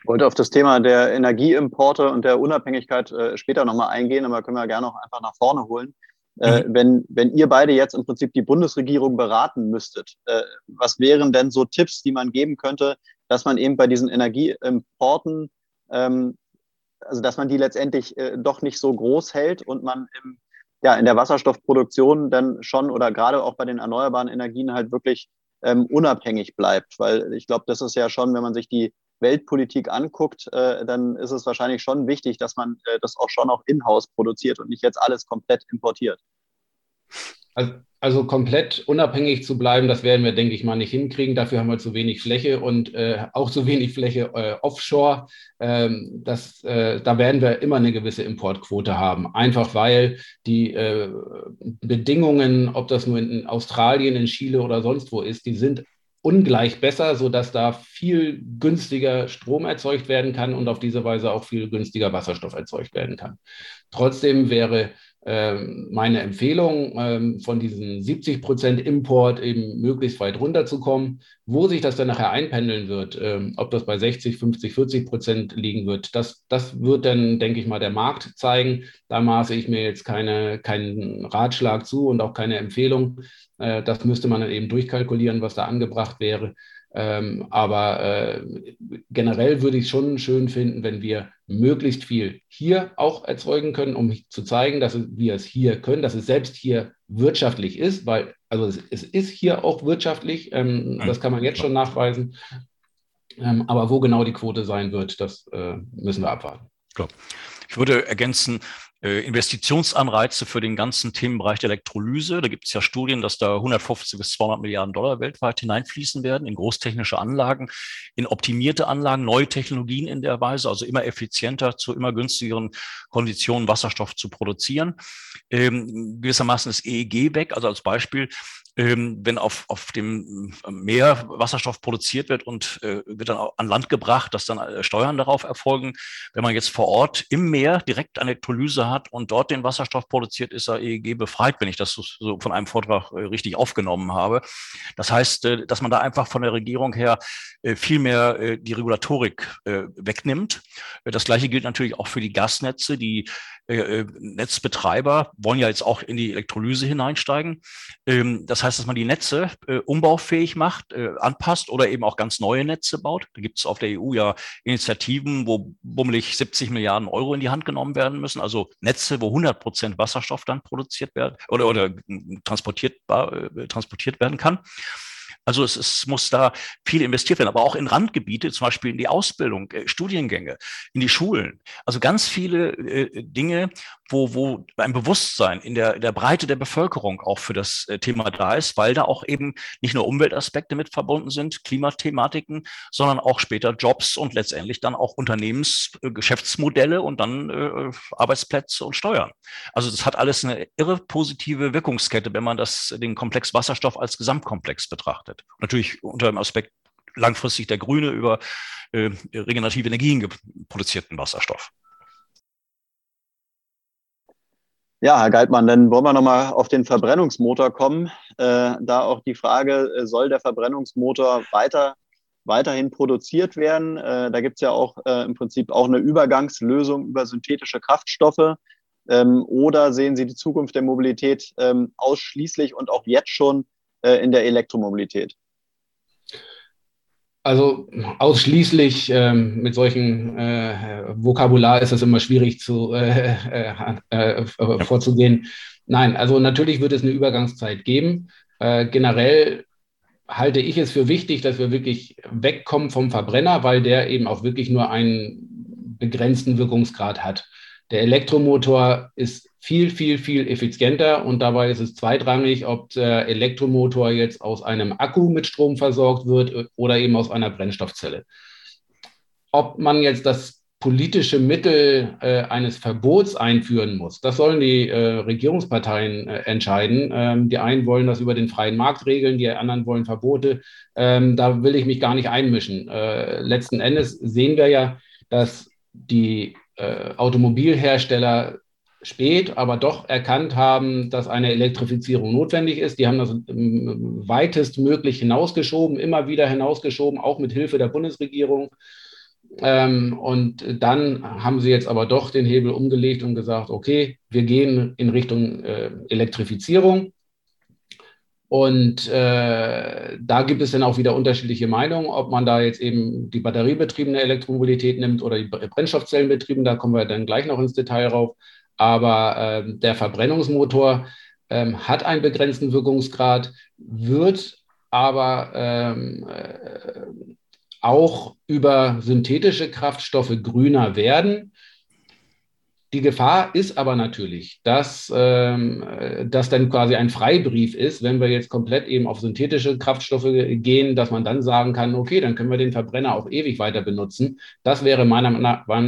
Ich wollte auf das Thema der Energieimporte und der Unabhängigkeit äh, später nochmal eingehen, aber können wir gerne auch einfach nach vorne holen. Äh, mhm. wenn, wenn ihr beide jetzt im Prinzip die Bundesregierung beraten müsstet, äh, was wären denn so Tipps, die man geben könnte, dass man eben bei diesen Energieimporten ähm, also dass man die letztendlich äh, doch nicht so groß hält und man im, ja, in der Wasserstoffproduktion dann schon oder gerade auch bei den erneuerbaren Energien halt wirklich ähm, unabhängig bleibt. Weil ich glaube, das ist ja schon, wenn man sich die Weltpolitik anguckt, äh, dann ist es wahrscheinlich schon wichtig, dass man äh, das auch schon auch in-house produziert und nicht jetzt alles komplett importiert. Also, also, komplett unabhängig zu bleiben, das werden wir, denke ich mal, nicht hinkriegen. Dafür haben wir zu wenig Fläche und äh, auch zu wenig Fläche äh, offshore. Ähm, das, äh, da werden wir immer eine gewisse Importquote haben. Einfach weil die äh, Bedingungen, ob das nur in Australien, in Chile oder sonst wo ist, die sind ungleich besser, sodass da viel günstiger Strom erzeugt werden kann und auf diese Weise auch viel günstiger Wasserstoff erzeugt werden kann. Trotzdem wäre meine Empfehlung, ähm, von diesen 70 Prozent Import eben möglichst weit runterzukommen. Wo sich das dann nachher einpendeln wird, ähm, ob das bei 60, 50, 40 Prozent liegen wird, das, das wird dann, denke ich mal, der Markt zeigen. Da maße ich mir jetzt keine, keinen Ratschlag zu und auch keine Empfehlung. Äh, das müsste man dann eben durchkalkulieren, was da angebracht wäre. Ähm, aber äh, generell würde ich es schon schön finden, wenn wir möglichst viel hier auch erzeugen können, um zu zeigen, dass wir es hier können, dass es selbst hier wirtschaftlich ist, weil also es, es ist hier auch wirtschaftlich, ähm, das kann man jetzt schon nachweisen. Ähm, aber wo genau die Quote sein wird, das äh, müssen wir abwarten. Klar. Ich würde ergänzen, Investitionsanreize für den ganzen Themenbereich der Elektrolyse. Da gibt es ja Studien, dass da 150 bis 200 Milliarden Dollar weltweit hineinfließen werden in großtechnische Anlagen, in optimierte Anlagen, neue Technologien in der Weise, also immer effizienter zu immer günstigeren Konditionen Wasserstoff zu produzieren. Ähm, gewissermaßen ist EEG weg, also als Beispiel wenn auf, auf dem Meer Wasserstoff produziert wird und äh, wird dann an Land gebracht, dass dann äh, Steuern darauf erfolgen. Wenn man jetzt vor Ort im Meer direkt eine Elektrolyse hat und dort den Wasserstoff produziert, ist er EEG befreit, wenn ich das so, von einem Vortrag äh, richtig aufgenommen habe. Das heißt, äh, dass man da einfach von der Regierung her viel mehr die Regulatorik wegnimmt. Das gleiche gilt natürlich auch für die Gasnetze. Die Netzbetreiber wollen ja jetzt auch in die Elektrolyse hineinsteigen. Ähm, das heißt, dass man die Netze äh, umbaufähig macht, äh, anpasst oder eben auch ganz neue Netze baut. Da gibt es auf der EU ja Initiativen, wo bummelig 70 Milliarden Euro in die Hand genommen werden müssen. Also Netze, wo 100 Prozent Wasserstoff dann produziert werden oder, oder transportiert, äh, transportiert werden kann. Also es, es muss da viel investiert werden, aber auch in Randgebiete, zum Beispiel in die Ausbildung, äh, Studiengänge, in die Schulen. Also ganz viele äh, Dinge, wo, wo ein Bewusstsein in der, in der Breite der Bevölkerung auch für das äh, Thema da ist, weil da auch eben nicht nur Umweltaspekte mit verbunden sind, Klimathematiken, sondern auch später Jobs und letztendlich dann auch Unternehmensgeschäftsmodelle und dann äh, Arbeitsplätze und Steuern. Also das hat alles eine irre positive Wirkungskette, wenn man das, den Komplex Wasserstoff als Gesamtkomplex betrachtet. Natürlich unter dem Aspekt langfristig der grüne über äh, regenerative Energien produzierten Wasserstoff. Ja, Herr Geitmann, dann wollen wir nochmal auf den Verbrennungsmotor kommen. Äh, da auch die Frage, äh, soll der Verbrennungsmotor weiter, weiterhin produziert werden? Äh, da gibt es ja auch äh, im Prinzip auch eine Übergangslösung über synthetische Kraftstoffe. Ähm, oder sehen Sie die Zukunft der Mobilität ähm, ausschließlich und auch jetzt schon äh, in der Elektromobilität? Also ausschließlich ähm, mit solchen äh, Vokabular ist es immer schwierig zu, äh, äh, äh vorzugehen. Nein, also natürlich wird es eine Übergangszeit geben. Äh, generell halte ich es für wichtig, dass wir wirklich wegkommen vom Verbrenner, weil der eben auch wirklich nur einen begrenzten Wirkungsgrad hat. Der Elektromotor ist viel, viel, viel effizienter und dabei ist es zweitrangig, ob der Elektromotor jetzt aus einem Akku mit Strom versorgt wird oder eben aus einer Brennstoffzelle. Ob man jetzt das politische Mittel äh, eines Verbots einführen muss, das sollen die äh, Regierungsparteien äh, entscheiden. Ähm, die einen wollen das über den freien Markt regeln, die anderen wollen Verbote. Ähm, da will ich mich gar nicht einmischen. Äh, letzten Endes sehen wir ja, dass die äh, Automobilhersteller spät, aber doch erkannt haben, dass eine Elektrifizierung notwendig ist. Die haben das weitestmöglich hinausgeschoben, immer wieder hinausgeschoben, auch mit Hilfe der Bundesregierung. Ähm, und dann haben sie jetzt aber doch den Hebel umgelegt und gesagt, okay, wir gehen in Richtung äh, Elektrifizierung. Und äh, da gibt es dann auch wieder unterschiedliche Meinungen, ob man da jetzt eben die batteriebetriebene Elektromobilität nimmt oder die Brennstoffzellenbetriebene. Da kommen wir dann gleich noch ins Detail rauf. Aber äh, der Verbrennungsmotor äh, hat einen begrenzten Wirkungsgrad, wird aber ähm, äh, auch über synthetische Kraftstoffe grüner werden. Die Gefahr ist aber natürlich, dass ähm, das dann quasi ein Freibrief ist, wenn wir jetzt komplett eben auf synthetische Kraftstoffe gehen, dass man dann sagen kann, okay, dann können wir den Verbrenner auch ewig weiter benutzen. Das wäre meiner,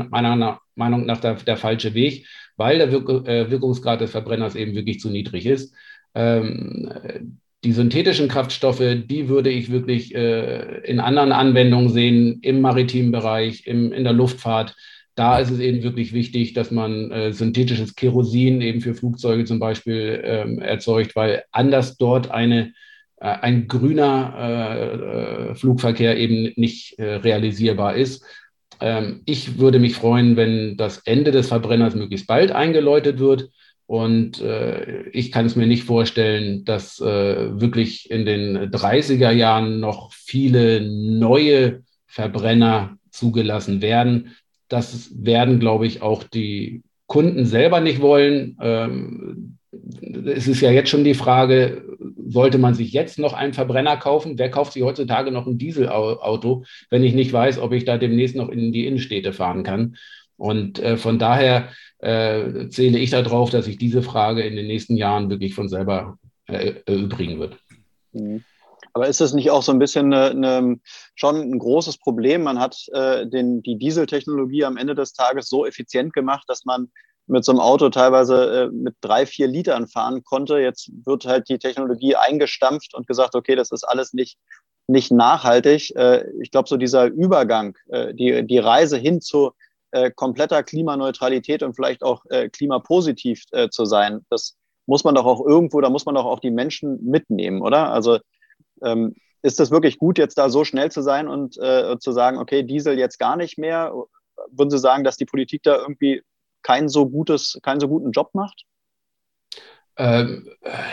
meiner Meinung nach der, der falsche Weg, weil der Wirk äh, Wirkungsgrad des Verbrenners eben wirklich zu niedrig ist. Ähm, die synthetischen Kraftstoffe, die würde ich wirklich äh, in anderen Anwendungen sehen, im maritimen Bereich, im, in der Luftfahrt. Da ist es eben wirklich wichtig, dass man äh, synthetisches Kerosin eben für Flugzeuge zum Beispiel ähm, erzeugt, weil anders dort eine, äh, ein grüner äh, äh, Flugverkehr eben nicht äh, realisierbar ist. Ähm, ich würde mich freuen, wenn das Ende des Verbrenners möglichst bald eingeläutet wird. Und äh, ich kann es mir nicht vorstellen, dass wirklich in den 30er Jahren noch viele neue Verbrenner zugelassen werden. Das werden, glaube ich, auch die Kunden selber nicht wollen. Ähm, es ist ja jetzt schon die Frage, sollte man sich jetzt noch einen Verbrenner kaufen? Wer kauft sich heutzutage noch ein Dieselauto, wenn ich nicht weiß, ob ich da demnächst noch in die Innenstädte fahren kann? Und äh, von daher äh, zähle ich darauf, dass sich diese Frage in den nächsten Jahren wirklich von selber äh, erübrigen wird. Mhm. Aber ist das nicht auch so ein bisschen eine, eine, schon ein großes Problem? Man hat äh, den, die Dieseltechnologie am Ende des Tages so effizient gemacht, dass man mit so einem Auto teilweise äh, mit drei, vier Litern fahren konnte. Jetzt wird halt die Technologie eingestampft und gesagt, okay, das ist alles nicht, nicht nachhaltig. Äh, ich glaube, so dieser Übergang, äh, die, die Reise hin zu äh, kompletter Klimaneutralität und vielleicht auch äh, klimapositiv äh, zu sein, das muss man doch auch irgendwo, da muss man doch auch die Menschen mitnehmen, oder? Also ähm, ist es wirklich gut, jetzt da so schnell zu sein und äh, zu sagen, okay, Diesel jetzt gar nicht mehr? Würden Sie sagen, dass die Politik da irgendwie kein so gutes, keinen so guten Job macht? Ähm,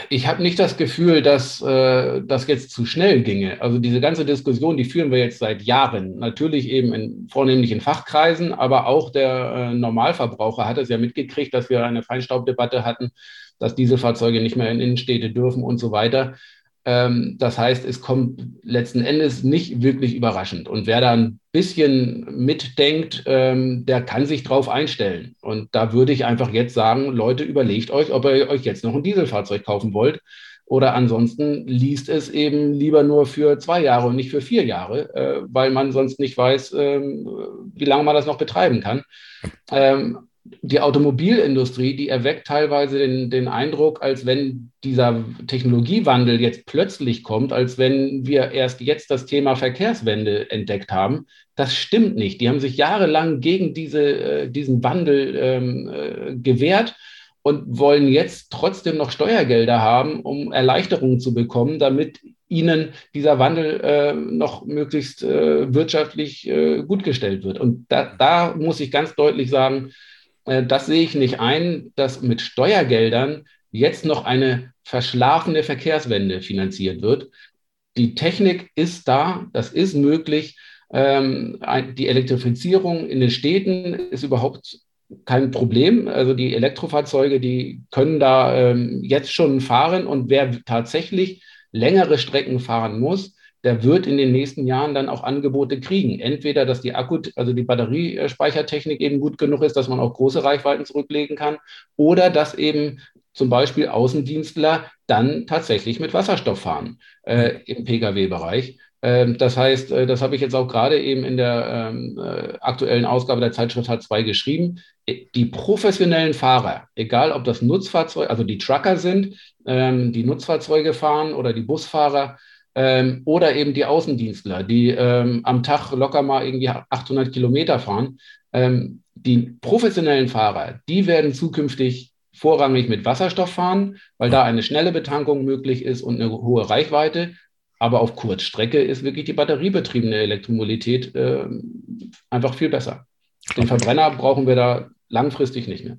ich habe nicht das Gefühl, dass äh, das jetzt zu schnell ginge. Also diese ganze Diskussion, die führen wir jetzt seit Jahren. Natürlich eben in, vornehmlich in Fachkreisen, aber auch der äh, Normalverbraucher hat es ja mitgekriegt, dass wir eine Feinstaubdebatte hatten, dass diese Fahrzeuge nicht mehr in Innenstädte dürfen und so weiter. Ähm, das heißt, es kommt letzten Endes nicht wirklich überraschend. Und wer da ein bisschen mitdenkt, ähm, der kann sich drauf einstellen. Und da würde ich einfach jetzt sagen, Leute, überlegt euch, ob ihr euch jetzt noch ein Dieselfahrzeug kaufen wollt. Oder ansonsten liest es eben lieber nur für zwei Jahre und nicht für vier Jahre, äh, weil man sonst nicht weiß, ähm, wie lange man das noch betreiben kann. Die Automobilindustrie, die erweckt teilweise den, den Eindruck, als wenn dieser Technologiewandel jetzt plötzlich kommt, als wenn wir erst jetzt das Thema Verkehrswende entdeckt haben. Das stimmt nicht. Die haben sich jahrelang gegen diese, äh, diesen Wandel ähm, äh, gewehrt und wollen jetzt trotzdem noch Steuergelder haben, um Erleichterungen zu bekommen, damit ihnen dieser Wandel äh, noch möglichst äh, wirtschaftlich äh, gut gestellt wird. Und da, da muss ich ganz deutlich sagen, das sehe ich nicht ein, dass mit Steuergeldern jetzt noch eine verschlafene Verkehrswende finanziert wird. Die Technik ist da, das ist möglich. Ähm, die Elektrifizierung in den Städten ist überhaupt kein Problem. Also die Elektrofahrzeuge, die können da ähm, jetzt schon fahren und wer tatsächlich längere Strecken fahren muss, der wird in den nächsten Jahren dann auch Angebote kriegen. Entweder, dass die Akku, also die Batteriespeichertechnik eben gut genug ist, dass man auch große Reichweiten zurücklegen kann, oder dass eben zum Beispiel Außendienstler dann tatsächlich mit Wasserstoff fahren äh, im Pkw-Bereich. Ähm, das heißt, äh, das habe ich jetzt auch gerade eben in der ähm, äh, aktuellen Ausgabe der Zeitschrift H2 geschrieben. Die professionellen Fahrer, egal ob das Nutzfahrzeuge, also die Trucker sind, ähm, die Nutzfahrzeuge fahren oder die Busfahrer, ähm, oder eben die Außendienstler, die ähm, am Tag locker mal irgendwie 800 Kilometer fahren. Ähm, die professionellen Fahrer, die werden zukünftig vorrangig mit Wasserstoff fahren, weil da eine schnelle Betankung möglich ist und eine hohe Reichweite. Aber auf Kurzstrecke ist wirklich die batteriebetriebene Elektromobilität äh, einfach viel besser. Den Verbrenner brauchen wir da langfristig nicht mehr.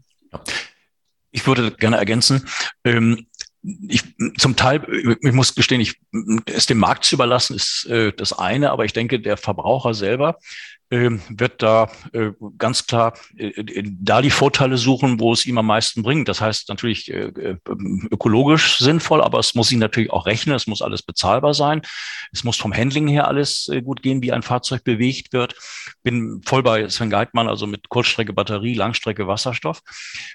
Ich würde gerne ergänzen, ähm, ich zum Teil, ich muss gestehen, ich, es dem Markt zu überlassen, ist äh, das eine, aber ich denke, der Verbraucher selber wird da äh, ganz klar äh, da die Vorteile suchen, wo es ihm am meisten bringt. Das heißt natürlich äh, ökologisch sinnvoll, aber es muss ihn natürlich auch rechnen, es muss alles bezahlbar sein. Es muss vom Handling her alles gut gehen, wie ein Fahrzeug bewegt wird. Bin voll bei Sven Geitmann, also mit Kurzstrecke Batterie, Langstrecke Wasserstoff.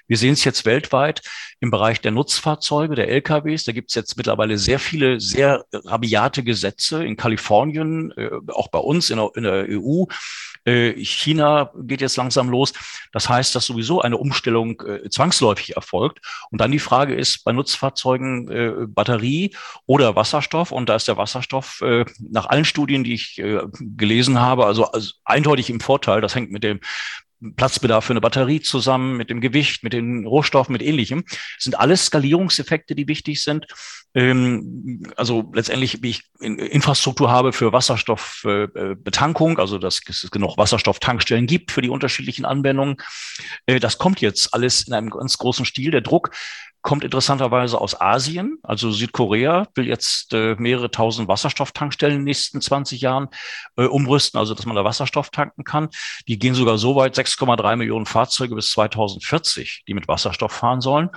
Wir sehen es jetzt weltweit im Bereich der Nutzfahrzeuge, der LKWs. Da gibt es jetzt mittlerweile sehr viele, sehr rabiate Gesetze in Kalifornien, auch bei uns in der, in der EU äh, China geht jetzt langsam los. Das heißt, dass sowieso eine Umstellung äh, zwangsläufig erfolgt. Und dann die Frage ist bei Nutzfahrzeugen äh, Batterie oder Wasserstoff. Und da ist der Wasserstoff äh, nach allen Studien, die ich äh, gelesen habe, also, also eindeutig im Vorteil. Das hängt mit dem Platzbedarf für eine Batterie zusammen, mit dem Gewicht, mit den Rohstoffen, mit ähnlichem. Das sind alles Skalierungseffekte, die wichtig sind. Ähm, also letztendlich, wie ich Infrastruktur habe für Wasserstoffbetankung, äh, also dass es genug Wasserstofftankstellen gibt für die unterschiedlichen Anwendungen. Äh, das kommt jetzt alles in einem ganz großen Stil. Der Druck kommt interessanterweise aus Asien. Also Südkorea will jetzt äh, mehrere tausend Wasserstofftankstellen in den nächsten 20 Jahren äh, umrüsten, also dass man da Wasserstoff tanken kann. Die gehen sogar so weit, 6,3 Millionen Fahrzeuge bis 2040, die mit Wasserstoff fahren sollen.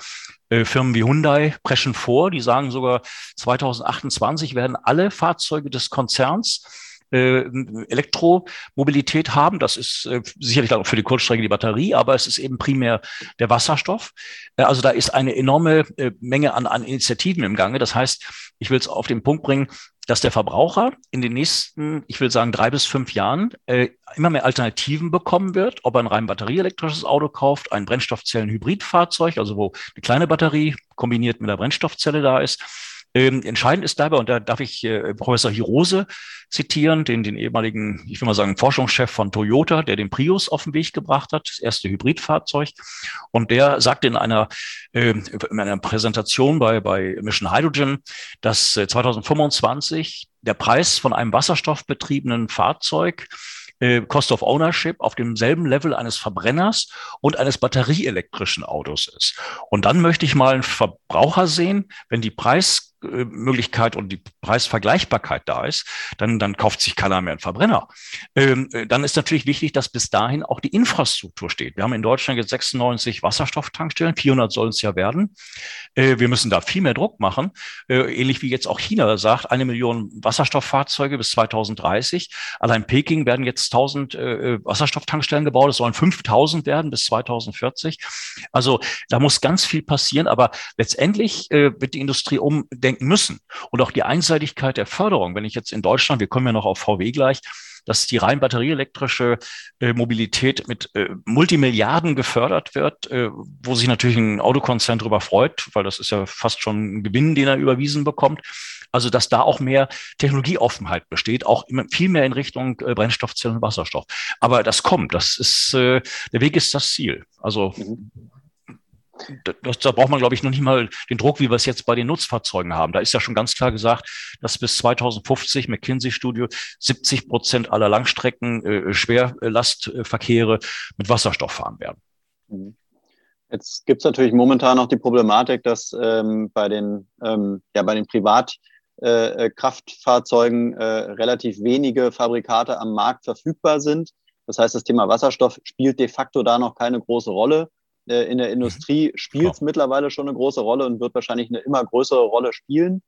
Äh, Firmen wie Hyundai preschen vor, die sagen sogar 2028 werden alle Fahrzeuge des Konzerns äh, Elektromobilität haben. Das ist äh, sicherlich auch für die Kurzstrecke die Batterie, aber es ist eben primär der Wasserstoff. Äh, also da ist eine enorme äh, Menge an, an Initiativen im Gange. Das heißt, ich will es auf den Punkt bringen, dass der Verbraucher in den nächsten, ich will sagen, drei bis fünf Jahren äh, immer mehr Alternativen bekommen wird, ob er ein rein batterieelektrisches Auto kauft, ein Brennstoffzellen-Hybridfahrzeug, also wo eine kleine Batterie kombiniert mit der Brennstoffzelle da ist, ähm, entscheidend ist dabei, und da darf ich äh, Professor Hirose zitieren, den, den ehemaligen, ich will mal sagen, Forschungschef von Toyota, der den Prius auf den Weg gebracht hat, das erste Hybridfahrzeug. Und der sagte in einer, äh, in einer Präsentation bei, bei Mission Hydrogen, dass äh, 2025 der Preis von einem wasserstoffbetriebenen Fahrzeug äh, Cost of Ownership auf demselben Level eines Verbrenners und eines batterieelektrischen Autos ist. Und dann möchte ich mal einen Verbraucher sehen, wenn die Preis Möglichkeit und die Preisvergleichbarkeit da ist, dann, dann kauft sich keiner mehr einen Verbrenner. Ähm, äh, dann ist natürlich wichtig, dass bis dahin auch die Infrastruktur steht. Wir haben in Deutschland jetzt 96 Wasserstofftankstellen, 400 sollen es ja werden. Äh, wir müssen da viel mehr Druck machen, äh, ähnlich wie jetzt auch China sagt, eine Million Wasserstofffahrzeuge bis 2030. Allein Peking werden jetzt 1000 äh, Wasserstofftankstellen gebaut, es sollen 5000 werden bis 2040. Also da muss ganz viel passieren, aber letztendlich äh, wird die Industrie umdenken denken müssen. Und auch die Einseitigkeit der Förderung, wenn ich jetzt in Deutschland, wir kommen ja noch auf VW gleich, dass die rein batterieelektrische äh, Mobilität mit äh, Multimilliarden gefördert wird, äh, wo sich natürlich ein Autokonzern darüber freut, weil das ist ja fast schon ein Gewinn, den er überwiesen bekommt. Also dass da auch mehr Technologieoffenheit besteht, auch immer viel mehr in Richtung äh, Brennstoffzellen und Wasserstoff. Aber das kommt, das ist äh, der Weg ist das Ziel. Also mhm das, da braucht man, glaube ich, noch nicht mal den Druck, wie wir es jetzt bei den Nutzfahrzeugen haben. Da ist ja schon ganz klar gesagt, dass bis 2050 McKinsey-Studio 70 Prozent aller Langstrecken äh, Schwerlastverkehre mit Wasserstoff fahren werden. Mhm. Jetzt gibt es natürlich momentan auch die Problematik, dass ähm, bei den, ähm, ja, bei den Privatkraftfahrzeugen äh, äh, relativ wenige Fabrikate am Markt verfügbar sind. Das heißt, das Thema Wasserstoff spielt de facto da noch keine große Rolle. Äh, in der mhm. Industrie spielt es mittlerweile schon eine große Rolle und wird wahrscheinlich eine immer größere Rolle spielen.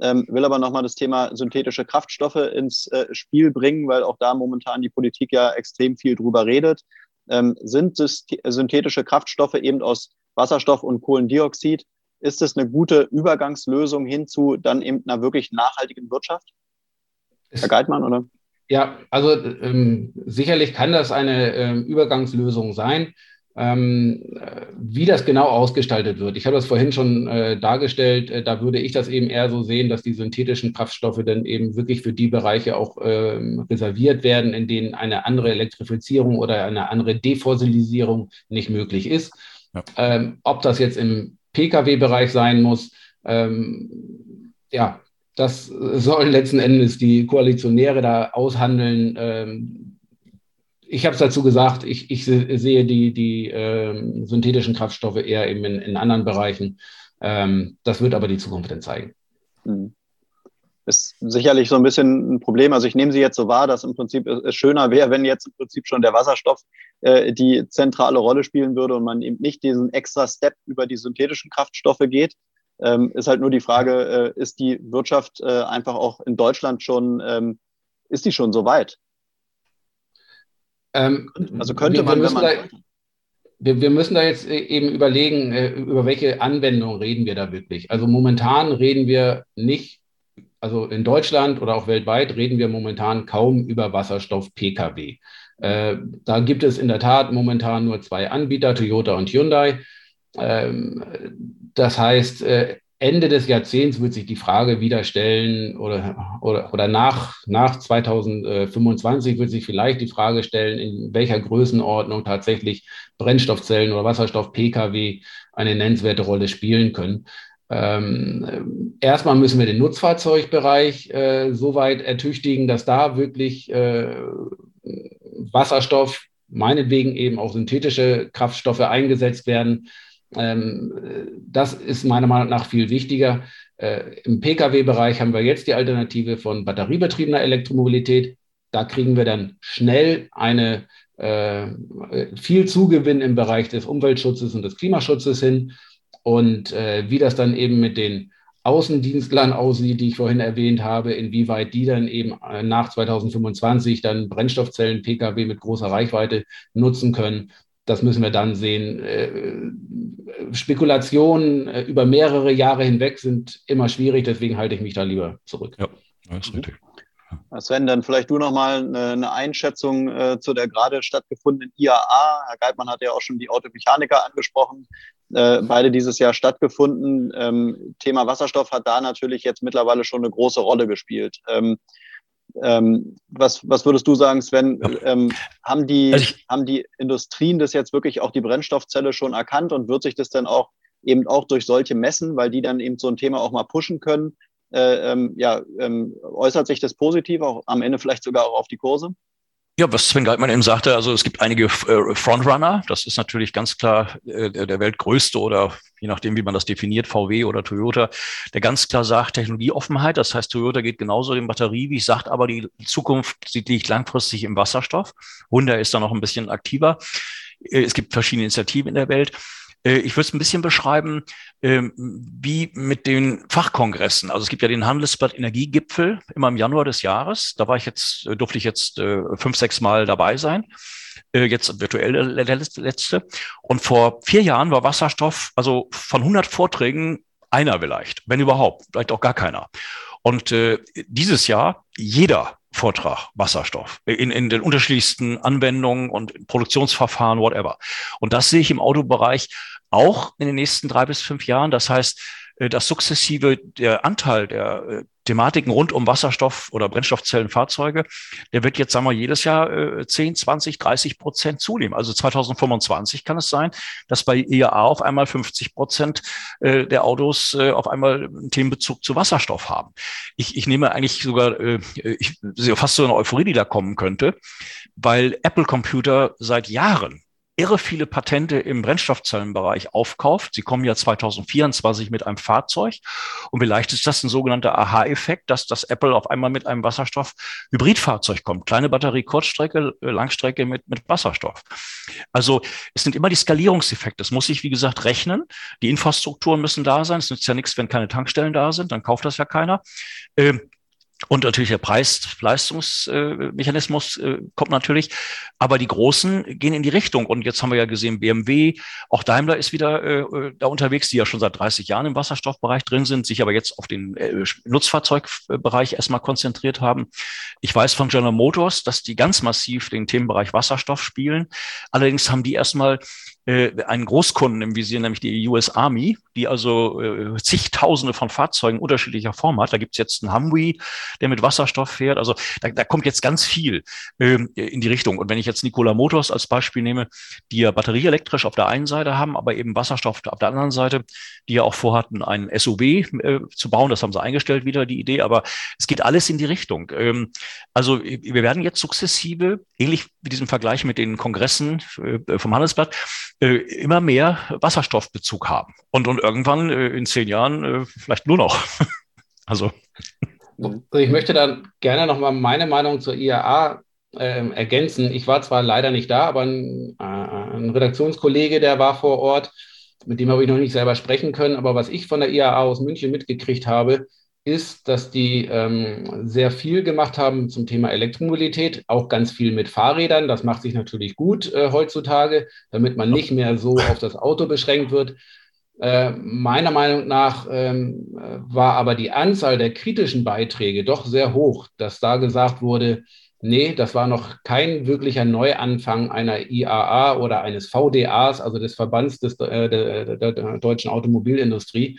Ähm, will aber nochmal das Thema synthetische Kraftstoffe ins äh, Spiel bringen, weil auch da momentan die Politik ja extrem viel drüber redet. Ähm, sind synthetische Kraftstoffe eben aus Wasserstoff und Kohlendioxid? Ist es eine gute Übergangslösung hin zu dann eben einer wirklich nachhaltigen Wirtschaft? Herr Geitmann, oder? Ja, also ähm, sicherlich kann das eine ähm, Übergangslösung sein. Ähm, wie das genau ausgestaltet wird. Ich habe das vorhin schon äh, dargestellt, äh, da würde ich das eben eher so sehen, dass die synthetischen Kraftstoffe dann eben wirklich für die Bereiche auch äh, reserviert werden, in denen eine andere Elektrifizierung oder eine andere Defossilisierung nicht möglich ist. Ja. Ähm, ob das jetzt im Pkw-Bereich sein muss, ähm, ja, das sollen letzten Endes die Koalitionäre da aushandeln. Ich habe es dazu gesagt, ich, ich sehe die, die ähm, synthetischen Kraftstoffe eher eben in, in anderen Bereichen. Ähm, das wird aber die Zukunft dann zeigen. Mhm. Ist sicherlich so ein bisschen ein Problem. Also ich nehme Sie jetzt so wahr, dass im Prinzip es schöner wäre, wenn jetzt im Prinzip schon der Wasserstoff äh, die zentrale Rolle spielen würde und man eben nicht diesen extra Step über die synthetischen Kraftstoffe geht. Ähm, ist halt nur die Frage, äh, ist die Wirtschaft äh, einfach auch in Deutschland schon, ähm, ist die schon so weit? Ähm, also könnte man, wenn man. Da, wir, wir, müssen da jetzt äh, eben überlegen, äh, über welche Anwendung reden wir da wirklich. Also momentan reden wir nicht, also in Deutschland oder auch weltweit reden wir momentan kaum über Wasserstoff-Pkw. Äh, da gibt es in der Tat momentan nur zwei Anbieter, Toyota und Hyundai. Ähm, das heißt, äh, Ende des Jahrzehnts wird sich die Frage wieder stellen oder, oder, oder nach, nach 2025 wird sich vielleicht die Frage stellen, in welcher Größenordnung tatsächlich Brennstoffzellen oder Wasserstoff-Pkw eine nennenswerte Rolle spielen können. Ähm, erstmal müssen wir den Nutzfahrzeugbereich äh, so weit ertüchtigen, dass da wirklich äh, Wasserstoff, meinetwegen eben auch synthetische Kraftstoffe eingesetzt werden. Ähm, das ist meiner Meinung nach viel wichtiger. Äh, Im Pkw-Bereich haben wir jetzt die Alternative von batteriebetriebener Elektromobilität. Da kriegen wir dann schnell eine äh, viel Zugewinn im Bereich des Umweltschutzes und des Klimaschutzes hin. Und äh, wie das dann eben mit den Außendienstlern aussieht, die ich vorhin erwähnt habe, inwieweit die dann eben nach 2025 dann Brennstoffzellen, Pkw mit großer Reichweite nutzen können. Das müssen wir dann sehen. Äh, Spekulationen äh, über mehrere Jahre hinweg sind immer schwierig, deswegen halte ich mich da lieber zurück. Ja, das ist richtig. Sven, dann vielleicht du nochmal eine, eine Einschätzung äh, zu der gerade stattgefundenen IAA. Herr Geitmann hat ja auch schon die Automechaniker angesprochen äh, beide dieses Jahr stattgefunden. Ähm, Thema Wasserstoff hat da natürlich jetzt mittlerweile schon eine große Rolle gespielt. Ähm, ähm, was, was würdest du sagen, Sven? Ähm, haben, die, also ich, haben die Industrien das jetzt wirklich auch die Brennstoffzelle schon erkannt und wird sich das dann auch eben auch durch solche messen, weil die dann eben so ein Thema auch mal pushen können? Äh, ähm, ja, ähm, äußert sich das positiv, auch am Ende vielleicht sogar auch auf die Kurse? Ja, was Sven Geitmann eben sagte, also es gibt einige äh, Frontrunner. Das ist natürlich ganz klar äh, der Weltgrößte oder je nachdem, wie man das definiert, VW oder Toyota, der ganz klar sagt, Technologieoffenheit. Das heißt, Toyota geht genauso in Batterie, wie ich sagt, aber die Zukunft liegt langfristig im Wasserstoff. Honda ist da noch ein bisschen aktiver. Äh, es gibt verschiedene Initiativen in der Welt. Äh, ich würde es ein bisschen beschreiben ähm, wie mit den Fachkongressen. Also es gibt ja den Handelsblatt Energiegipfel immer im Januar des Jahres. Da war ich jetzt, äh, durfte ich jetzt äh, fünf, sechs Mal dabei sein. Jetzt virtuell der letzte. Und vor vier Jahren war Wasserstoff, also von 100 Vorträgen einer vielleicht, wenn überhaupt, vielleicht auch gar keiner. Und äh, dieses Jahr jeder Vortrag Wasserstoff in, in den unterschiedlichsten Anwendungen und Produktionsverfahren, whatever. Und das sehe ich im Autobereich auch in den nächsten drei bis fünf Jahren. Das heißt, dass sukzessive der Anteil der äh, Thematiken rund um Wasserstoff oder Brennstoffzellenfahrzeuge, der wird jetzt, sagen wir, jedes Jahr 10, 20, 30 Prozent zunehmen. Also 2025 kann es sein, dass bei IAA auf einmal 50 Prozent äh, der Autos auf einmal einen Themenbezug zu Wasserstoff haben. Ich, ich nehme eigentlich sogar, ich sehe fast so eine Euphorie, die da kommen könnte, weil Apple Computer seit Jahren irre viele Patente im Brennstoffzellenbereich aufkauft. Sie kommen ja 2024 mit einem Fahrzeug und vielleicht ist das ein sogenannter Aha-Effekt, dass das Apple auf einmal mit einem Wasserstoff-Hybridfahrzeug kommt. Kleine Batterie, Kurzstrecke, äh, Langstrecke mit, mit Wasserstoff. Also es sind immer die Skalierungseffekte. Es muss sich, wie gesagt, rechnen. Die Infrastrukturen müssen da sein. Es nützt ja nichts, wenn keine Tankstellen da sind, dann kauft das ja keiner. Ähm, und natürlich der Preis-Leistungsmechanismus äh, kommt natürlich. Aber die Großen gehen in die Richtung. Und jetzt haben wir ja gesehen, BMW, auch Daimler ist wieder äh, äh da unterwegs, die ja schon seit 30 Jahren im Wasserstoffbereich drin sind, sich aber jetzt auf den äh, Nutzfahrzeugbereich erstmal konzentriert haben. Ich weiß von General Motors, dass die ganz massiv den Themenbereich Wasserstoff spielen. Allerdings haben die erstmal äh, einen Großkunden im Visier, nämlich die US Army, die also äh, zigtausende von Fahrzeugen unterschiedlicher Form hat. Da gibt's jetzt einen Humvee, der mit Wasserstoff fährt. Also da, da kommt jetzt ganz viel ähm, in die Richtung. Und wenn ich jetzt Nikola Motors als Beispiel nehme, die ja batterieelektrisch auf der einen Seite haben, aber eben Wasserstoff auf der anderen Seite, die ja auch vorhatten, ein SUV äh, zu bauen. Das haben sie eingestellt wieder, die Idee. Aber es geht alles in die Richtung. Ähm, also wir werden jetzt sukzessive, ähnlich wie diesem Vergleich mit den Kongressen äh, vom Handelsblatt, äh, immer mehr Wasserstoffbezug haben. Und, und irgendwann äh, in zehn Jahren äh, vielleicht nur noch. also. Ich möchte dann gerne nochmal meine Meinung zur IAA äh, ergänzen. Ich war zwar leider nicht da, aber ein, äh, ein, Redaktionskollege, der war vor Ort, mit dem habe ich noch nicht selber sprechen können. Aber was ich von der IAA aus München mitgekriegt habe, ist, dass die ähm, sehr viel gemacht haben zum Thema Elektromobilität, auch ganz viel mit Fahrrädern. Das macht sich natürlich gut äh, heutzutage, damit man nicht mehr so auf das Auto beschränkt wird. Äh, meiner Meinung nach ähm, war aber die Anzahl der kritischen Beiträge doch sehr hoch, dass da gesagt wurde, nee, das war noch kein wirklicher Neuanfang einer IAA oder eines VDAs, also des Verbands des, äh, der, der, der deutschen Automobilindustrie,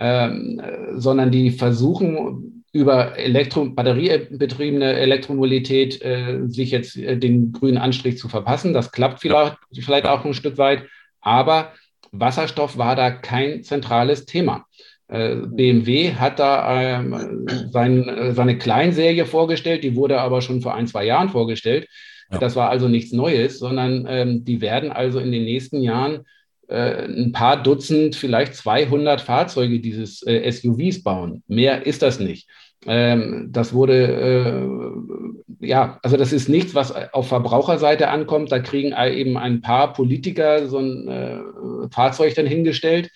ähm, sondern die versuchen über Elektro batteriebetriebene Elektromobilität äh, sich jetzt äh, den grünen Anstrich zu verpassen. Das klappt vielleicht, ja. vielleicht auch ein Stück weit, aber Wasserstoff war da kein zentrales Thema. Äh, BMW hat da ähm, sein, äh, seine Kleinserie vorgestellt, die wurde aber schon vor ein, zwei Jahren vorgestellt. Ja. Das war also nichts Neues, sondern ähm, die werden also in den nächsten Jahren ein paar Dutzend, vielleicht 200 Fahrzeuge dieses äh, SUVs bauen. Mehr ist das nicht. Ähm, das wurde, äh, ja, also das ist nichts, was auf Verbraucherseite ankommt. Da kriegen eben ein paar Politiker so ein äh, Fahrzeug dann hingestellt.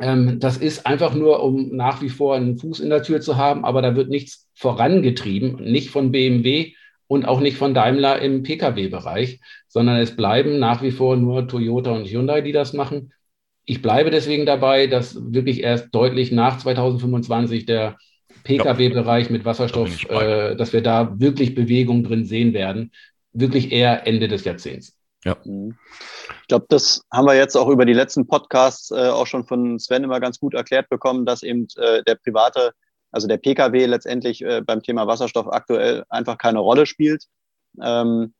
Ähm, das ist einfach nur, um nach wie vor einen Fuß in der Tür zu haben, aber da wird nichts vorangetrieben, nicht von BMW und auch nicht von Daimler im Pkw-Bereich, sondern es bleiben nach wie vor nur Toyota und Hyundai, die das machen. Ich bleibe deswegen dabei, dass wirklich erst deutlich nach 2025 der Pkw-Bereich mit Wasserstoff, da äh, dass wir da wirklich Bewegung drin sehen werden, wirklich eher Ende des Jahrzehnts. Ja. Mhm. Ich glaube, das haben wir jetzt auch über die letzten Podcasts äh, auch schon von Sven immer ganz gut erklärt bekommen, dass eben äh, der private, also der Pkw letztendlich äh, beim Thema Wasserstoff aktuell einfach keine Rolle spielt. Ähm,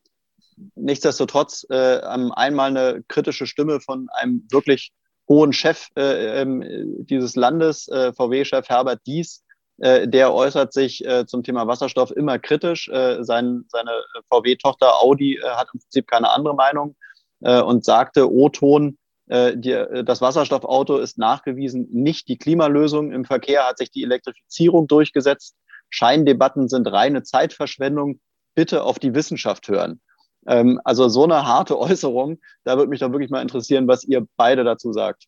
nichtsdestotrotz äh, einmal eine kritische Stimme von einem wirklich hohen Chef äh, ähm, dieses Landes, äh, VW-Chef Herbert Dies, äh, der äußert sich äh, zum Thema Wasserstoff immer kritisch. Sein, seine VW-Tochter Audi hat im Prinzip keine andere Meinung und sagte, O-Ton, äh, die, das Wasserstoffauto ist nachgewiesen nicht die Klimalösung. Im Verkehr hat sich die Elektrifizierung durchgesetzt. Scheindebatten sind reine Zeitverschwendung. Bitte auf die Wissenschaft hören. Ähm, also so eine harte Äußerung, da würde mich doch wirklich mal interessieren, was ihr beide dazu sagt.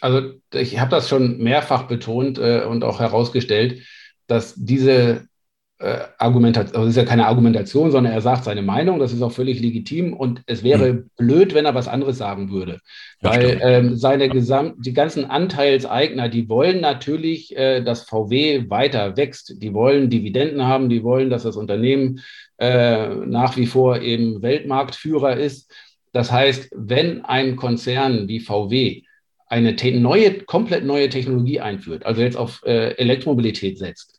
Also ich habe das schon mehrfach betont äh, und auch herausgestellt, dass diese äh, Argumentation, also das ist ja keine Argumentation, sondern er sagt seine Meinung, das ist auch völlig legitim und es wäre mhm. blöd, wenn er was anderes sagen würde. Ja, Weil ähm, seine Gesamt, die ganzen Anteilseigner, die wollen natürlich, äh, dass VW weiter wächst. Die wollen Dividenden haben, die wollen, dass das Unternehmen äh, nach wie vor eben Weltmarktführer ist. Das heißt, wenn ein Konzern wie VW eine neue, komplett neue Technologie einführt, also jetzt auf äh, Elektromobilität setzt,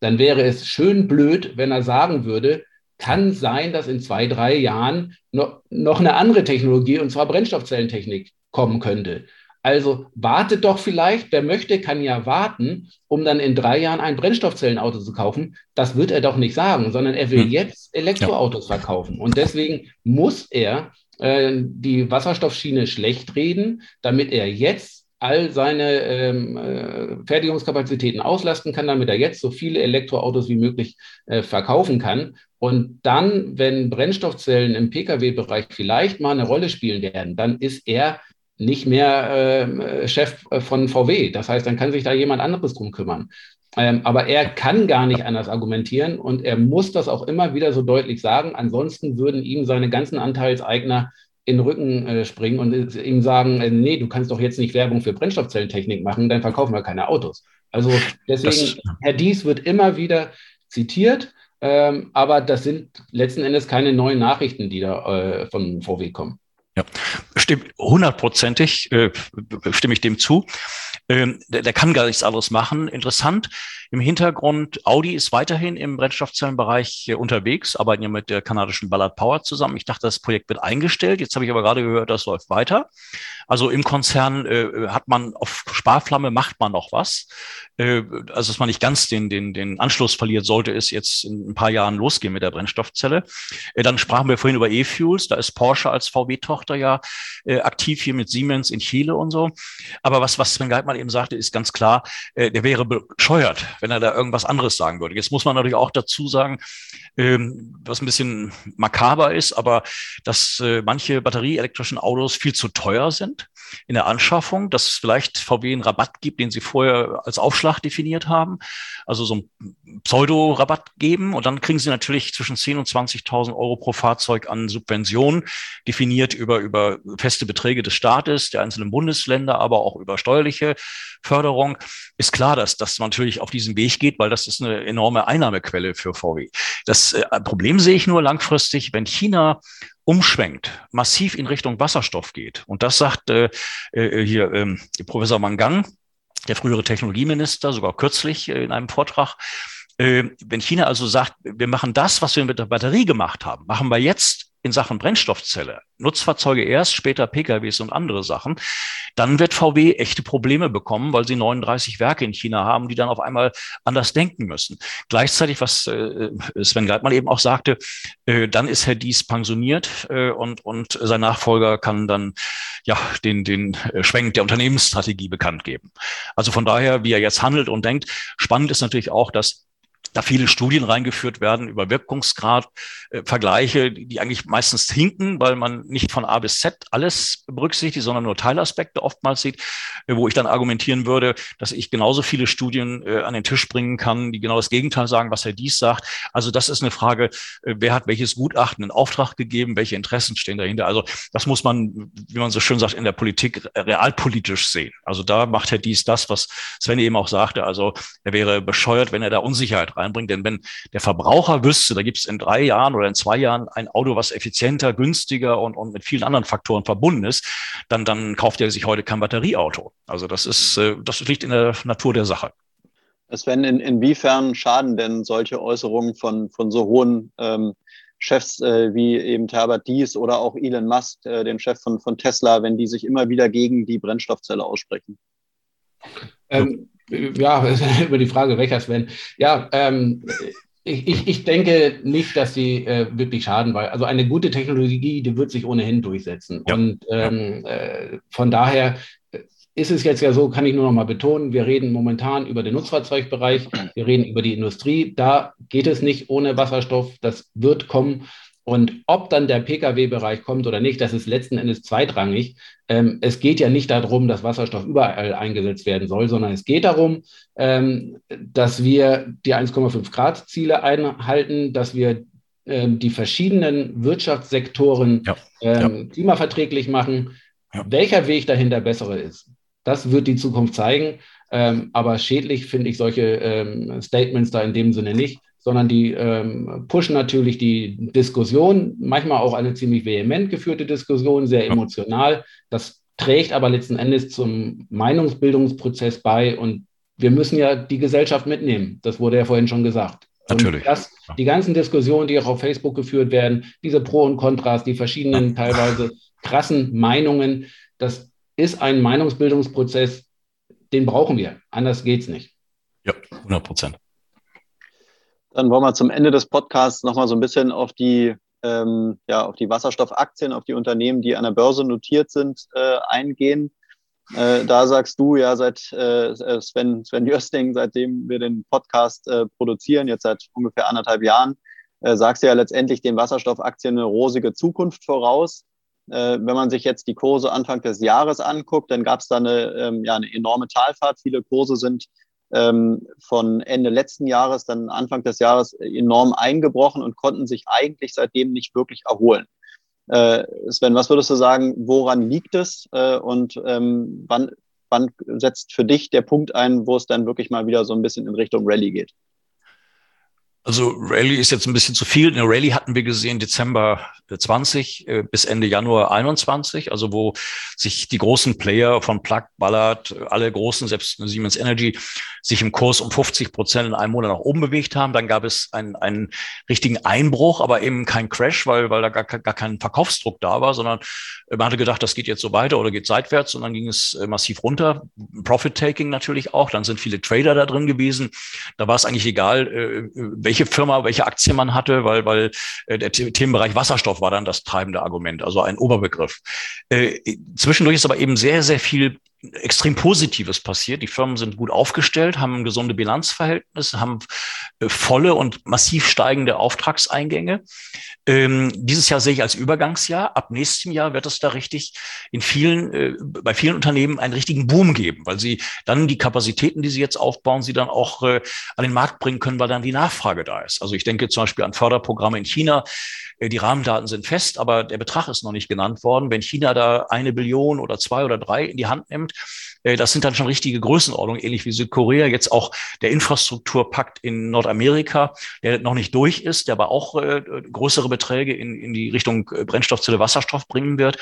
dann wäre es schön blöd, wenn er sagen würde, kann sein, dass in zwei, drei Jahren noch, noch eine andere Technologie, und zwar Brennstoffzellentechnik, kommen könnte. Also wartet doch vielleicht, wer möchte, kann ja warten, um dann in drei Jahren ein Brennstoffzellenauto zu kaufen. Das wird er doch nicht sagen, sondern er will hm. jetzt Elektroautos verkaufen. Und deswegen muss er äh, die Wasserstoffschiene schlecht reden, damit er jetzt all seine ähm, äh, Fertigungskapazitäten auslasten kann, damit er jetzt so viele Elektroautos wie möglich äh, verkaufen kann. Und dann, wenn Brennstoffzellen im Pkw-Bereich vielleicht mal eine Rolle spielen werden, dann ist er nicht mehr äh, Chef von VW. Das heißt, dann kann sich da jemand anderes drum kümmern. Ähm, aber er kann gar nicht anders argumentieren und er muss das auch immer wieder so deutlich sagen. Ansonsten würden ihm seine ganzen Anteilseigner in den Rücken äh, springen und ihm sagen, äh, nee, du kannst doch jetzt nicht Werbung für Brennstoffzellentechnik machen, dann verkaufen wir keine Autos. Also deswegen, das, Herr Dies wird immer wieder zitiert, ähm, aber das sind letzten Endes keine neuen Nachrichten, die da äh, von VW kommen. Ja, stimmt hundertprozentig, äh, stimme ich dem zu. Ähm, der, der kann gar nichts anderes machen. Interessant. Im Hintergrund, Audi ist weiterhin im Brennstoffzellenbereich unterwegs, arbeiten ja mit der kanadischen Ballard Power zusammen. Ich dachte, das Projekt wird eingestellt. Jetzt habe ich aber gerade gehört, das läuft weiter. Also im Konzern äh, hat man auf Sparflamme macht man noch was. Äh, also dass man nicht ganz den, den, den Anschluss verliert, sollte es jetzt in ein paar Jahren losgehen mit der Brennstoffzelle. Äh, dann sprachen wir vorhin über E-Fuels. Da ist Porsche als VW-Tochter ja äh, aktiv hier mit Siemens in Chile und so. Aber was, was Sven Geitmann eben sagte, ist ganz klar, äh, der wäre bescheuert, wenn er da irgendwas anderes sagen würde. Jetzt muss man natürlich auch dazu sagen, ähm, was ein bisschen makaber ist, aber dass äh, manche batterieelektrischen Autos viel zu teuer sind in der Anschaffung, dass es vielleicht VW einen Rabatt gibt, den sie vorher als Aufschlag definiert haben, also so einen Pseudo-Rabatt geben und dann kriegen sie natürlich zwischen 10.000 und 20.000 Euro pro Fahrzeug an Subventionen, definiert über, über feste Beträge des Staates, der einzelnen Bundesländer, aber auch über steuerliche Förderung. Ist klar, dass das natürlich auf diesen Weg geht, weil das ist eine enorme Einnahmequelle für VW. Das äh, Problem sehe ich nur langfristig, wenn China umschwenkt, massiv in Richtung Wasserstoff geht. Und das sagt äh, äh, hier äh, Professor Mangang, der frühere Technologieminister, sogar kürzlich äh, in einem Vortrag. Wenn China also sagt, wir machen das, was wir mit der Batterie gemacht haben, machen wir jetzt in Sachen Brennstoffzelle, Nutzfahrzeuge erst, später PKWs und andere Sachen, dann wird VW echte Probleme bekommen, weil sie 39 Werke in China haben, die dann auf einmal anders denken müssen. Gleichzeitig, was äh, Sven Geitmann eben auch sagte, äh, dann ist Herr Dies pensioniert äh, und, und sein Nachfolger kann dann ja den, den Schwenk der Unternehmensstrategie bekannt geben. Also von daher, wie er jetzt handelt und denkt, spannend ist natürlich auch, dass da viele Studien reingeführt werden über Wirkungsgrad, äh, Vergleiche, die, eigentlich meistens hinken, weil man nicht von A bis Z alles berücksichtigt, sondern nur Teilaspekte oftmals sieht, äh, wo ich dann argumentieren würde, dass ich genauso viele Studien äh, an den Tisch bringen kann, die genau das Gegenteil sagen, was Herr Dies sagt. Also das ist eine Frage, wer hat welches Gutachten in Auftrag gegeben, welche Interessen stehen dahinter. Also das muss man, wie man so schön sagt, in der Politik realpolitisch sehen. Also da macht Herr Dies das, was Sven eben auch sagte. Also er wäre bescheuert, wenn er da Unsicherheit rein reinbringt. Denn wenn der Verbraucher wüsste, da gibt es in drei Jahren oder in zwei Jahren ein Auto, was effizienter, günstiger und, und mit vielen anderen Faktoren verbunden ist, dann, dann kauft er sich heute kein Batterieauto. Also das ist, äh, das liegt in der Natur der Sache. Sven, in, inwiefern schaden denn solche Äußerungen von, von so hohen ähm, Chefs äh, wie eben Herbert Dies oder auch Elon Musk, äh, den Chef von, von Tesla, wenn die sich immer wieder gegen die Brennstoffzelle aussprechen? Ähm, ja, über die Frage, welcher Sven. Ja, ähm, ich, ich, ich denke nicht, dass sie äh, wirklich schaden, weil also eine gute Technologie, die wird sich ohnehin durchsetzen. Ja. Und ähm, äh, von daher ist es jetzt ja so, kann ich nur noch mal betonen, wir reden momentan über den Nutzfahrzeugbereich, wir reden über die Industrie. Da geht es nicht ohne Wasserstoff, das wird kommen. Und ob dann der Pkw-Bereich kommt oder nicht, das ist letzten Endes zweitrangig. Ähm, es geht ja nicht darum, dass Wasserstoff überall eingesetzt werden soll, sondern es geht darum, ähm, dass wir die 1,5 Grad Ziele einhalten, dass wir ähm, die verschiedenen Wirtschaftssektoren ja. Ähm, ja. klimaverträglich machen. Ja. Welcher Weg dahinter bessere ist, das wird die Zukunft zeigen. Ähm, aber schädlich finde ich solche ähm, Statements da in dem Sinne nicht sondern die ähm, pushen natürlich die Diskussion, manchmal auch eine ziemlich vehement geführte Diskussion, sehr emotional. Das trägt aber letzten Endes zum Meinungsbildungsprozess bei und wir müssen ja die Gesellschaft mitnehmen. Das wurde ja vorhin schon gesagt. Natürlich. Das, die ganzen Diskussionen, die auch auf Facebook geführt werden, diese Pro und Kontras, die verschiedenen teilweise krassen Meinungen, das ist ein Meinungsbildungsprozess, den brauchen wir. Anders geht es nicht. Ja, 100 Prozent. Dann wollen wir zum Ende des Podcasts nochmal so ein bisschen auf die, ähm, ja, auf die Wasserstoffaktien, auf die Unternehmen, die an der Börse notiert sind, äh, eingehen. Äh, da sagst du ja seit äh, Sven, Sven Jösting, seitdem wir den Podcast äh, produzieren, jetzt seit ungefähr anderthalb Jahren, äh, sagst du ja letztendlich den Wasserstoffaktien eine rosige Zukunft voraus. Äh, wenn man sich jetzt die Kurse Anfang des Jahres anguckt, dann gab es da eine, ähm, ja, eine enorme Talfahrt. Viele Kurse sind ähm, von Ende letzten Jahres, dann Anfang des Jahres enorm eingebrochen und konnten sich eigentlich seitdem nicht wirklich erholen. Äh, Sven, was würdest du sagen, woran liegt es äh, und ähm, wann, wann setzt für dich der Punkt ein, wo es dann wirklich mal wieder so ein bisschen in Richtung Rallye geht? Also Rallye ist jetzt ein bisschen zu viel. Eine Rallye hatten wir gesehen Dezember 20 äh, bis Ende Januar 21, also wo sich die großen Player von Plug, Ballard, alle großen, selbst Siemens Energy, sich im Kurs um 50 Prozent in einem Monat nach oben bewegt haben. Dann gab es einen, einen richtigen Einbruch, aber eben kein Crash, weil, weil da gar, gar kein Verkaufsdruck da war, sondern man hatte gedacht, das geht jetzt so weiter oder geht seitwärts und dann ging es äh, massiv runter. Profit-Taking natürlich auch. Dann sind viele Trader da drin gewesen. Da war es eigentlich egal, äh, welche welche Firma, welche Aktie man hatte, weil, weil äh, der Themenbereich Wasserstoff war dann das treibende Argument, also ein Oberbegriff. Äh, zwischendurch ist aber eben sehr, sehr viel extrem Positives passiert. Die Firmen sind gut aufgestellt, haben gesunde Bilanzverhältnisse, haben äh, volle und massiv steigende Auftragseingänge. Ähm, dieses Jahr sehe ich als Übergangsjahr. Ab nächstem Jahr wird es da richtig in vielen, äh, bei vielen Unternehmen einen richtigen Boom geben, weil sie dann die Kapazitäten, die sie jetzt aufbauen, sie dann auch äh, an den Markt bringen können, weil dann die Nachfrage da ist. Also ich denke zum Beispiel an Förderprogramme in China. Äh, die Rahmendaten sind fest, aber der Betrag ist noch nicht genannt worden. Wenn China da eine Billion oder zwei oder drei in die Hand nimmt, Prozent. Äh, das sind dann schon richtige Größenordnungen, ähnlich wie Südkorea. Jetzt auch der Infrastrukturpakt in Nordamerika, der noch nicht durch ist, der aber auch äh, größere Beträge in, in die Richtung äh, Brennstoffzelle Wasserstoff bringen wird.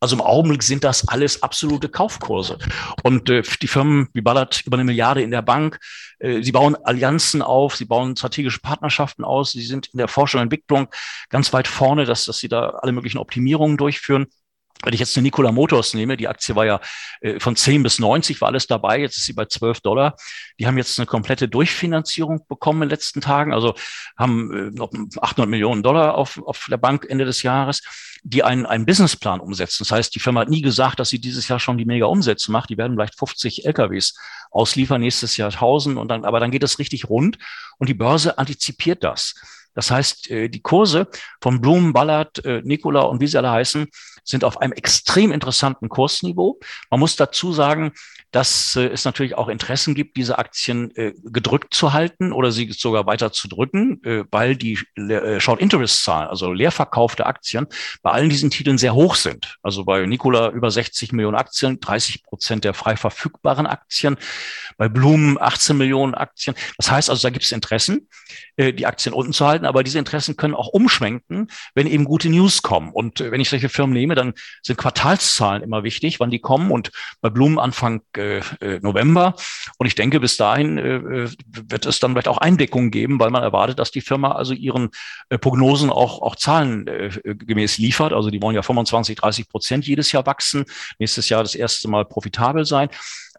Also im Augenblick sind das alles absolute Kaufkurse. Und die Firmen wie Ballard über eine Milliarde in der Bank, sie bauen Allianzen auf, sie bauen strategische Partnerschaften aus, sie sind in der Forschung und Entwicklung ganz weit vorne, dass, dass sie da alle möglichen Optimierungen durchführen. Wenn ich jetzt eine Nikola Motors nehme, die Aktie war ja äh, von 10 bis 90, war alles dabei, jetzt ist sie bei 12 Dollar. Die haben jetzt eine komplette Durchfinanzierung bekommen in den letzten Tagen, also haben äh, noch 800 Millionen Dollar auf, auf der Bank Ende des Jahres, die einen, einen Businessplan umsetzen. Das heißt, die Firma hat nie gesagt, dass sie dieses Jahr schon die mega Umsätze macht. Die werden vielleicht 50 LKWs ausliefern, nächstes Jahr 1000 und dann, aber dann geht es richtig rund und die Börse antizipiert das. Das heißt, äh, die Kurse von Blumen, Ballard, äh, Nikola und wie sie alle heißen, sind auf einem extrem interessanten Kursniveau. Man muss dazu sagen, dass äh, es natürlich auch Interessen gibt, diese Aktien äh, gedrückt zu halten oder sie sogar weiter zu drücken, äh, weil die Short Interest Zahlen, also leerverkaufte Aktien, bei allen diesen Titeln sehr hoch sind. Also bei Nikola über 60 Millionen Aktien, 30 Prozent der frei verfügbaren Aktien, bei Blumen 18 Millionen Aktien. Das heißt also, da gibt es Interessen, die Aktien unten zu halten, aber diese Interessen können auch umschwenken, wenn eben gute News kommen. Und wenn ich solche Firmen nehme, dann sind Quartalszahlen immer wichtig, wann die kommen. Und bei Blumen Anfang äh, äh, November. Und ich denke, bis dahin äh, äh, wird es dann vielleicht auch Eindeckungen geben, weil man erwartet, dass die Firma also ihren äh, Prognosen auch, auch Zahlen äh, liefert. Also die wollen ja 25, 30 Prozent jedes Jahr wachsen, nächstes Jahr das erste Mal profitabel sein.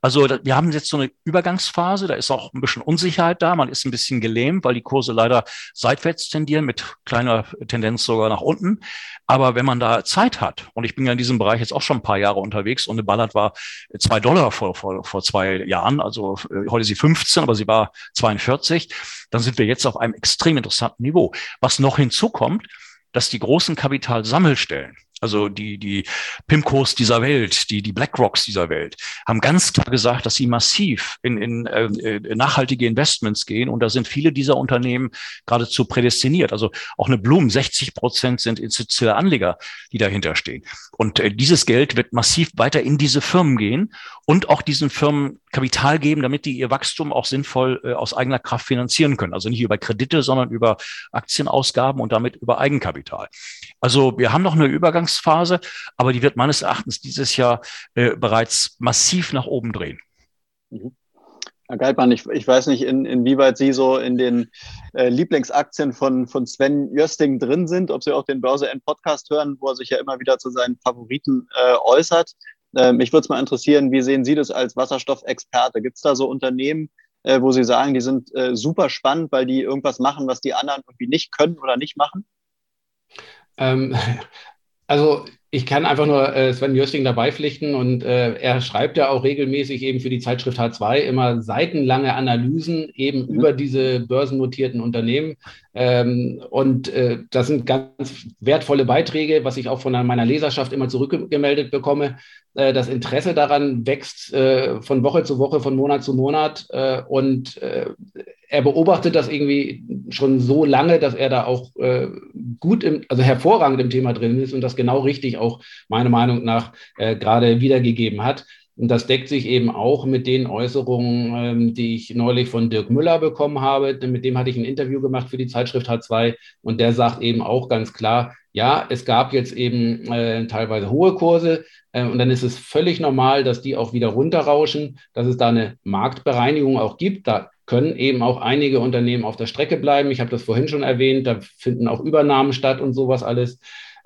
Also wir haben jetzt so eine Übergangsphase, da ist auch ein bisschen Unsicherheit da, man ist ein bisschen gelähmt, weil die Kurse leider seitwärts tendieren, mit kleiner Tendenz sogar nach unten. Aber wenn man da Zeit hat, und ich bin ja in diesem Bereich jetzt auch schon ein paar Jahre unterwegs und eine Ballard war zwei Dollar vor, vor, vor zwei Jahren, also äh, heute ist sie 15, aber sie war 42, dann sind wir jetzt auf einem extrem interessanten Niveau. Was noch hinzukommt, dass die großen Kapitalsammelstellen, also die, die Pimcos dieser Welt, die, die BlackRocks dieser Welt, haben ganz klar gesagt, dass sie massiv in, in äh, nachhaltige Investments gehen. Und da sind viele dieser Unternehmen geradezu prädestiniert. Also auch eine Bloom, 60 Prozent sind institutionelle Anleger, die dahinter stehen. Und äh, dieses Geld wird massiv weiter in diese Firmen gehen und auch diesen Firmen Kapital geben, damit die ihr Wachstum auch sinnvoll äh, aus eigener Kraft finanzieren können. Also nicht über Kredite, sondern über Aktienausgaben und damit über Eigenkapital. Also wir haben noch eine Übergangsphase, aber die wird meines Erachtens dieses Jahr äh, bereits massiv nach oben drehen. Mhm. Herr Geldmann, ich, ich weiß nicht, in, inwieweit Sie so in den äh, Lieblingsaktien von, von Sven Jösting drin sind, ob Sie auch den Börse End Podcast hören, wo er sich ja immer wieder zu seinen Favoriten äh, äußert. Äh, mich würde es mal interessieren, wie sehen Sie das als Wasserstoffexperte? Gibt es da so Unternehmen, äh, wo Sie sagen, die sind äh, super spannend, weil die irgendwas machen, was die anderen irgendwie nicht können oder nicht machen? Ähm, also ich kann einfach nur äh, Sven Jösting dabei pflichten und äh, er schreibt ja auch regelmäßig eben für die Zeitschrift H2 immer seitenlange Analysen eben mhm. über diese börsennotierten Unternehmen. Ähm, und äh, das sind ganz wertvolle Beiträge, was ich auch von meiner Leserschaft immer zurückgemeldet bekomme. Äh, das Interesse daran wächst äh, von Woche zu Woche, von Monat zu Monat. Äh, und er beobachtet das irgendwie schon so lange, dass er da auch gut, im, also hervorragend im Thema drin ist und das genau richtig auch meiner Meinung nach gerade wiedergegeben hat. Und das deckt sich eben auch mit den Äußerungen, ähm, die ich neulich von Dirk Müller bekommen habe. Mit dem hatte ich ein Interview gemacht für die Zeitschrift H2 und der sagt eben auch ganz klar, ja, es gab jetzt eben äh, teilweise hohe Kurse äh, und dann ist es völlig normal, dass die auch wieder runterrauschen, dass es da eine Marktbereinigung auch gibt. Da können eben auch einige Unternehmen auf der Strecke bleiben. Ich habe das vorhin schon erwähnt, da finden auch Übernahmen statt und sowas alles.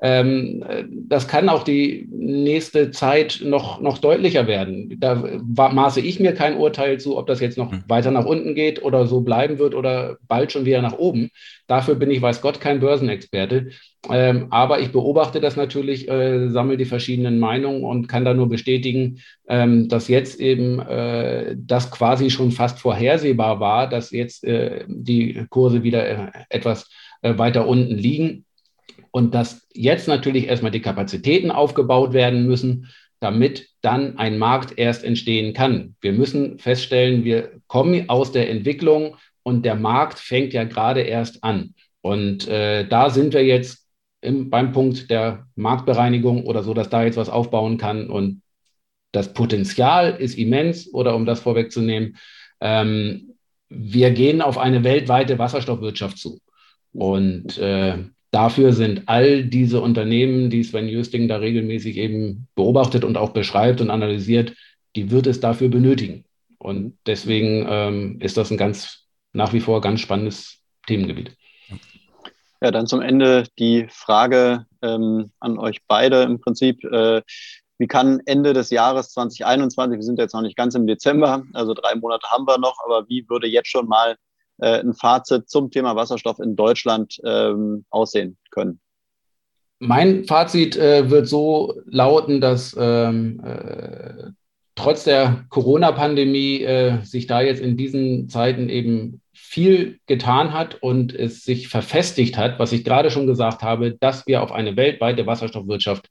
Ähm, das kann auch die nächste Zeit noch, noch deutlicher werden. Da maße ich mir kein Urteil zu, ob das jetzt noch hm. weiter nach unten geht oder so bleiben wird oder bald schon wieder nach oben. Dafür bin ich, weiß Gott, kein Börsenexperte. Ähm, aber ich beobachte das natürlich, äh, sammle die verschiedenen Meinungen und kann da nur bestätigen, ähm, dass jetzt eben äh, das quasi schon fast vorhersehbar war, dass jetzt äh, die Kurse wieder etwas weiter unten liegen und dass jetzt natürlich erstmal die Kapazitäten aufgebaut werden müssen, damit dann ein Markt erst entstehen kann. Wir müssen feststellen, wir kommen aus der Entwicklung und der Markt fängt ja gerade erst an. Und äh, da sind wir jetzt im, beim Punkt der Marktbereinigung oder so, dass da jetzt was aufbauen kann. Und das Potenzial ist immens oder um das vorwegzunehmen, ähm, wir gehen auf eine weltweite Wasserstoffwirtschaft zu. Und äh, dafür sind all diese Unternehmen, die Sven Jösting da regelmäßig eben beobachtet und auch beschreibt und analysiert, die wird es dafür benötigen. Und deswegen ähm, ist das ein ganz nach wie vor ganz spannendes Themengebiet. Ja, dann zum Ende die Frage ähm, an euch beide im Prinzip. Äh, wie kann Ende des Jahres 2021, wir sind jetzt noch nicht ganz im Dezember, also drei Monate haben wir noch, aber wie würde jetzt schon mal äh, ein Fazit zum Thema Wasserstoff in Deutschland ähm, aussehen können? Mein Fazit äh, wird so lauten, dass ähm, äh, trotz der Corona-Pandemie äh, sich da jetzt in diesen Zeiten eben viel getan hat und es sich verfestigt hat, was ich gerade schon gesagt habe, dass wir auf eine weltweite Wasserstoffwirtschaft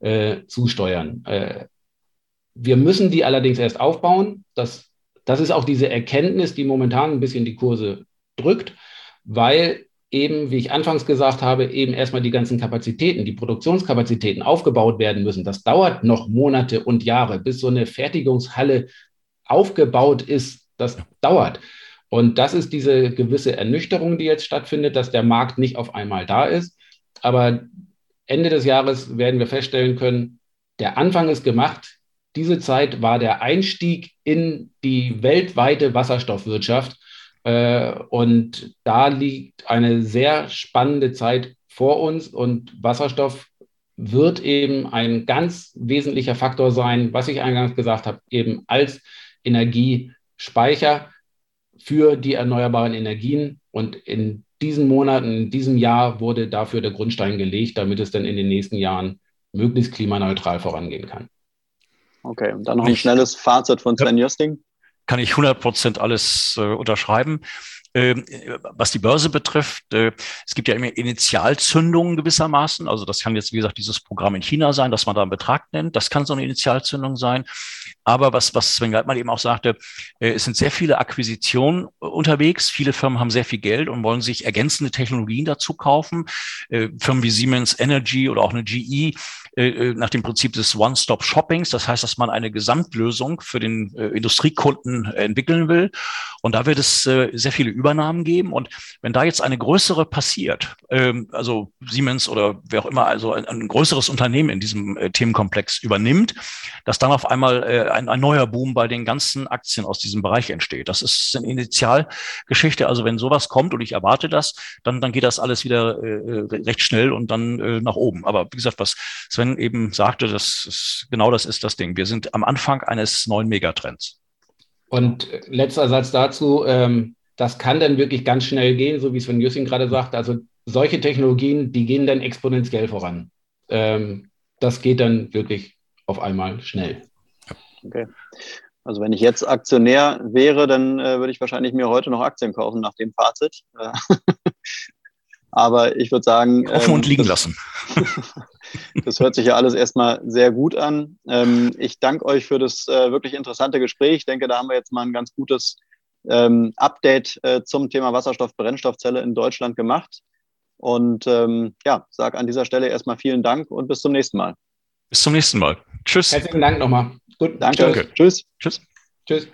äh, zusteuern. Äh, wir müssen die allerdings erst aufbauen. Das, das ist auch diese Erkenntnis, die momentan ein bisschen die Kurse drückt, weil eben, wie ich anfangs gesagt habe, eben erstmal die ganzen Kapazitäten, die Produktionskapazitäten aufgebaut werden müssen. Das dauert noch Monate und Jahre, bis so eine Fertigungshalle aufgebaut ist. Das dauert. Und das ist diese gewisse Ernüchterung, die jetzt stattfindet, dass der Markt nicht auf einmal da ist. Aber Ende des Jahres werden wir feststellen können, der Anfang ist gemacht. Diese Zeit war der Einstieg in die weltweite Wasserstoffwirtschaft. Äh, und da liegt eine sehr spannende Zeit vor uns und Wasserstoff wird eben ein ganz wesentlicher Faktor sein, was ich eingangs gesagt habe, eben als Energiespeicher für die erneuerbaren Energien. Und in diesen Monaten, in diesem Jahr wurde dafür der Grundstein gelegt, damit es dann in den nächsten Jahren möglichst klimaneutral vorangehen kann. Okay, und dann noch ein schnelles Fazit von Sven Jösting kann ich 100 Prozent alles äh, unterschreiben. Ähm, was die Börse betrifft, äh, es gibt ja immer Initialzündungen gewissermaßen. Also das kann jetzt, wie gesagt, dieses Programm in China sein, das man da in Betrag nennt. Das kann so eine Initialzündung sein. Aber was, was Sven Geitmann eben auch sagte, äh, es sind sehr viele Akquisitionen unterwegs. Viele Firmen haben sehr viel Geld und wollen sich ergänzende Technologien dazu kaufen. Firmen wie Siemens Energy oder auch eine GE nach dem Prinzip des One-Stop-Shoppings. Das heißt, dass man eine Gesamtlösung für den Industriekunden entwickeln will. Und da wird es sehr viele Übernahmen geben. Und wenn da jetzt eine größere passiert, ähm, also Siemens oder wer auch immer, also ein, ein größeres Unternehmen in diesem äh, Themenkomplex übernimmt, dass dann auf einmal äh, ein, ein, neuer Boom bei den ganzen Aktien aus diesem Bereich entsteht. Das ist eine Initialgeschichte. Also wenn sowas kommt und ich erwarte das, dann, dann geht das alles wieder äh, recht schnell und dann äh, nach oben. Aber wie gesagt, was Sven eben sagte, das ist, genau das ist das Ding. Wir sind am Anfang eines neuen Megatrends. Und letzter Satz dazu. Ähm, das kann dann wirklich ganz schnell gehen, so wie es von Jussin gerade sagt. Also solche Technologien, die gehen dann exponentiell voran. Ähm, das geht dann wirklich auf einmal schnell. Okay. Also wenn ich jetzt Aktionär wäre, dann äh, würde ich wahrscheinlich mir heute noch Aktien kaufen nach dem Fazit. Äh, aber ich würde sagen. Offen ähm, und liegen lassen. das hört sich ja alles erstmal sehr gut an. Ähm, ich danke euch für das äh, wirklich interessante Gespräch. Ich denke, da haben wir jetzt mal ein ganz gutes ähm, Update äh, zum Thema Wasserstoff-Brennstoffzelle in Deutschland gemacht. Und ähm, ja, sage an dieser Stelle erstmal vielen Dank und bis zum nächsten Mal. Bis zum nächsten Mal. Tschüss. Herzlichen Dank nochmal. Gut, danke. danke. Tschüss. Tschüss. Tschüss.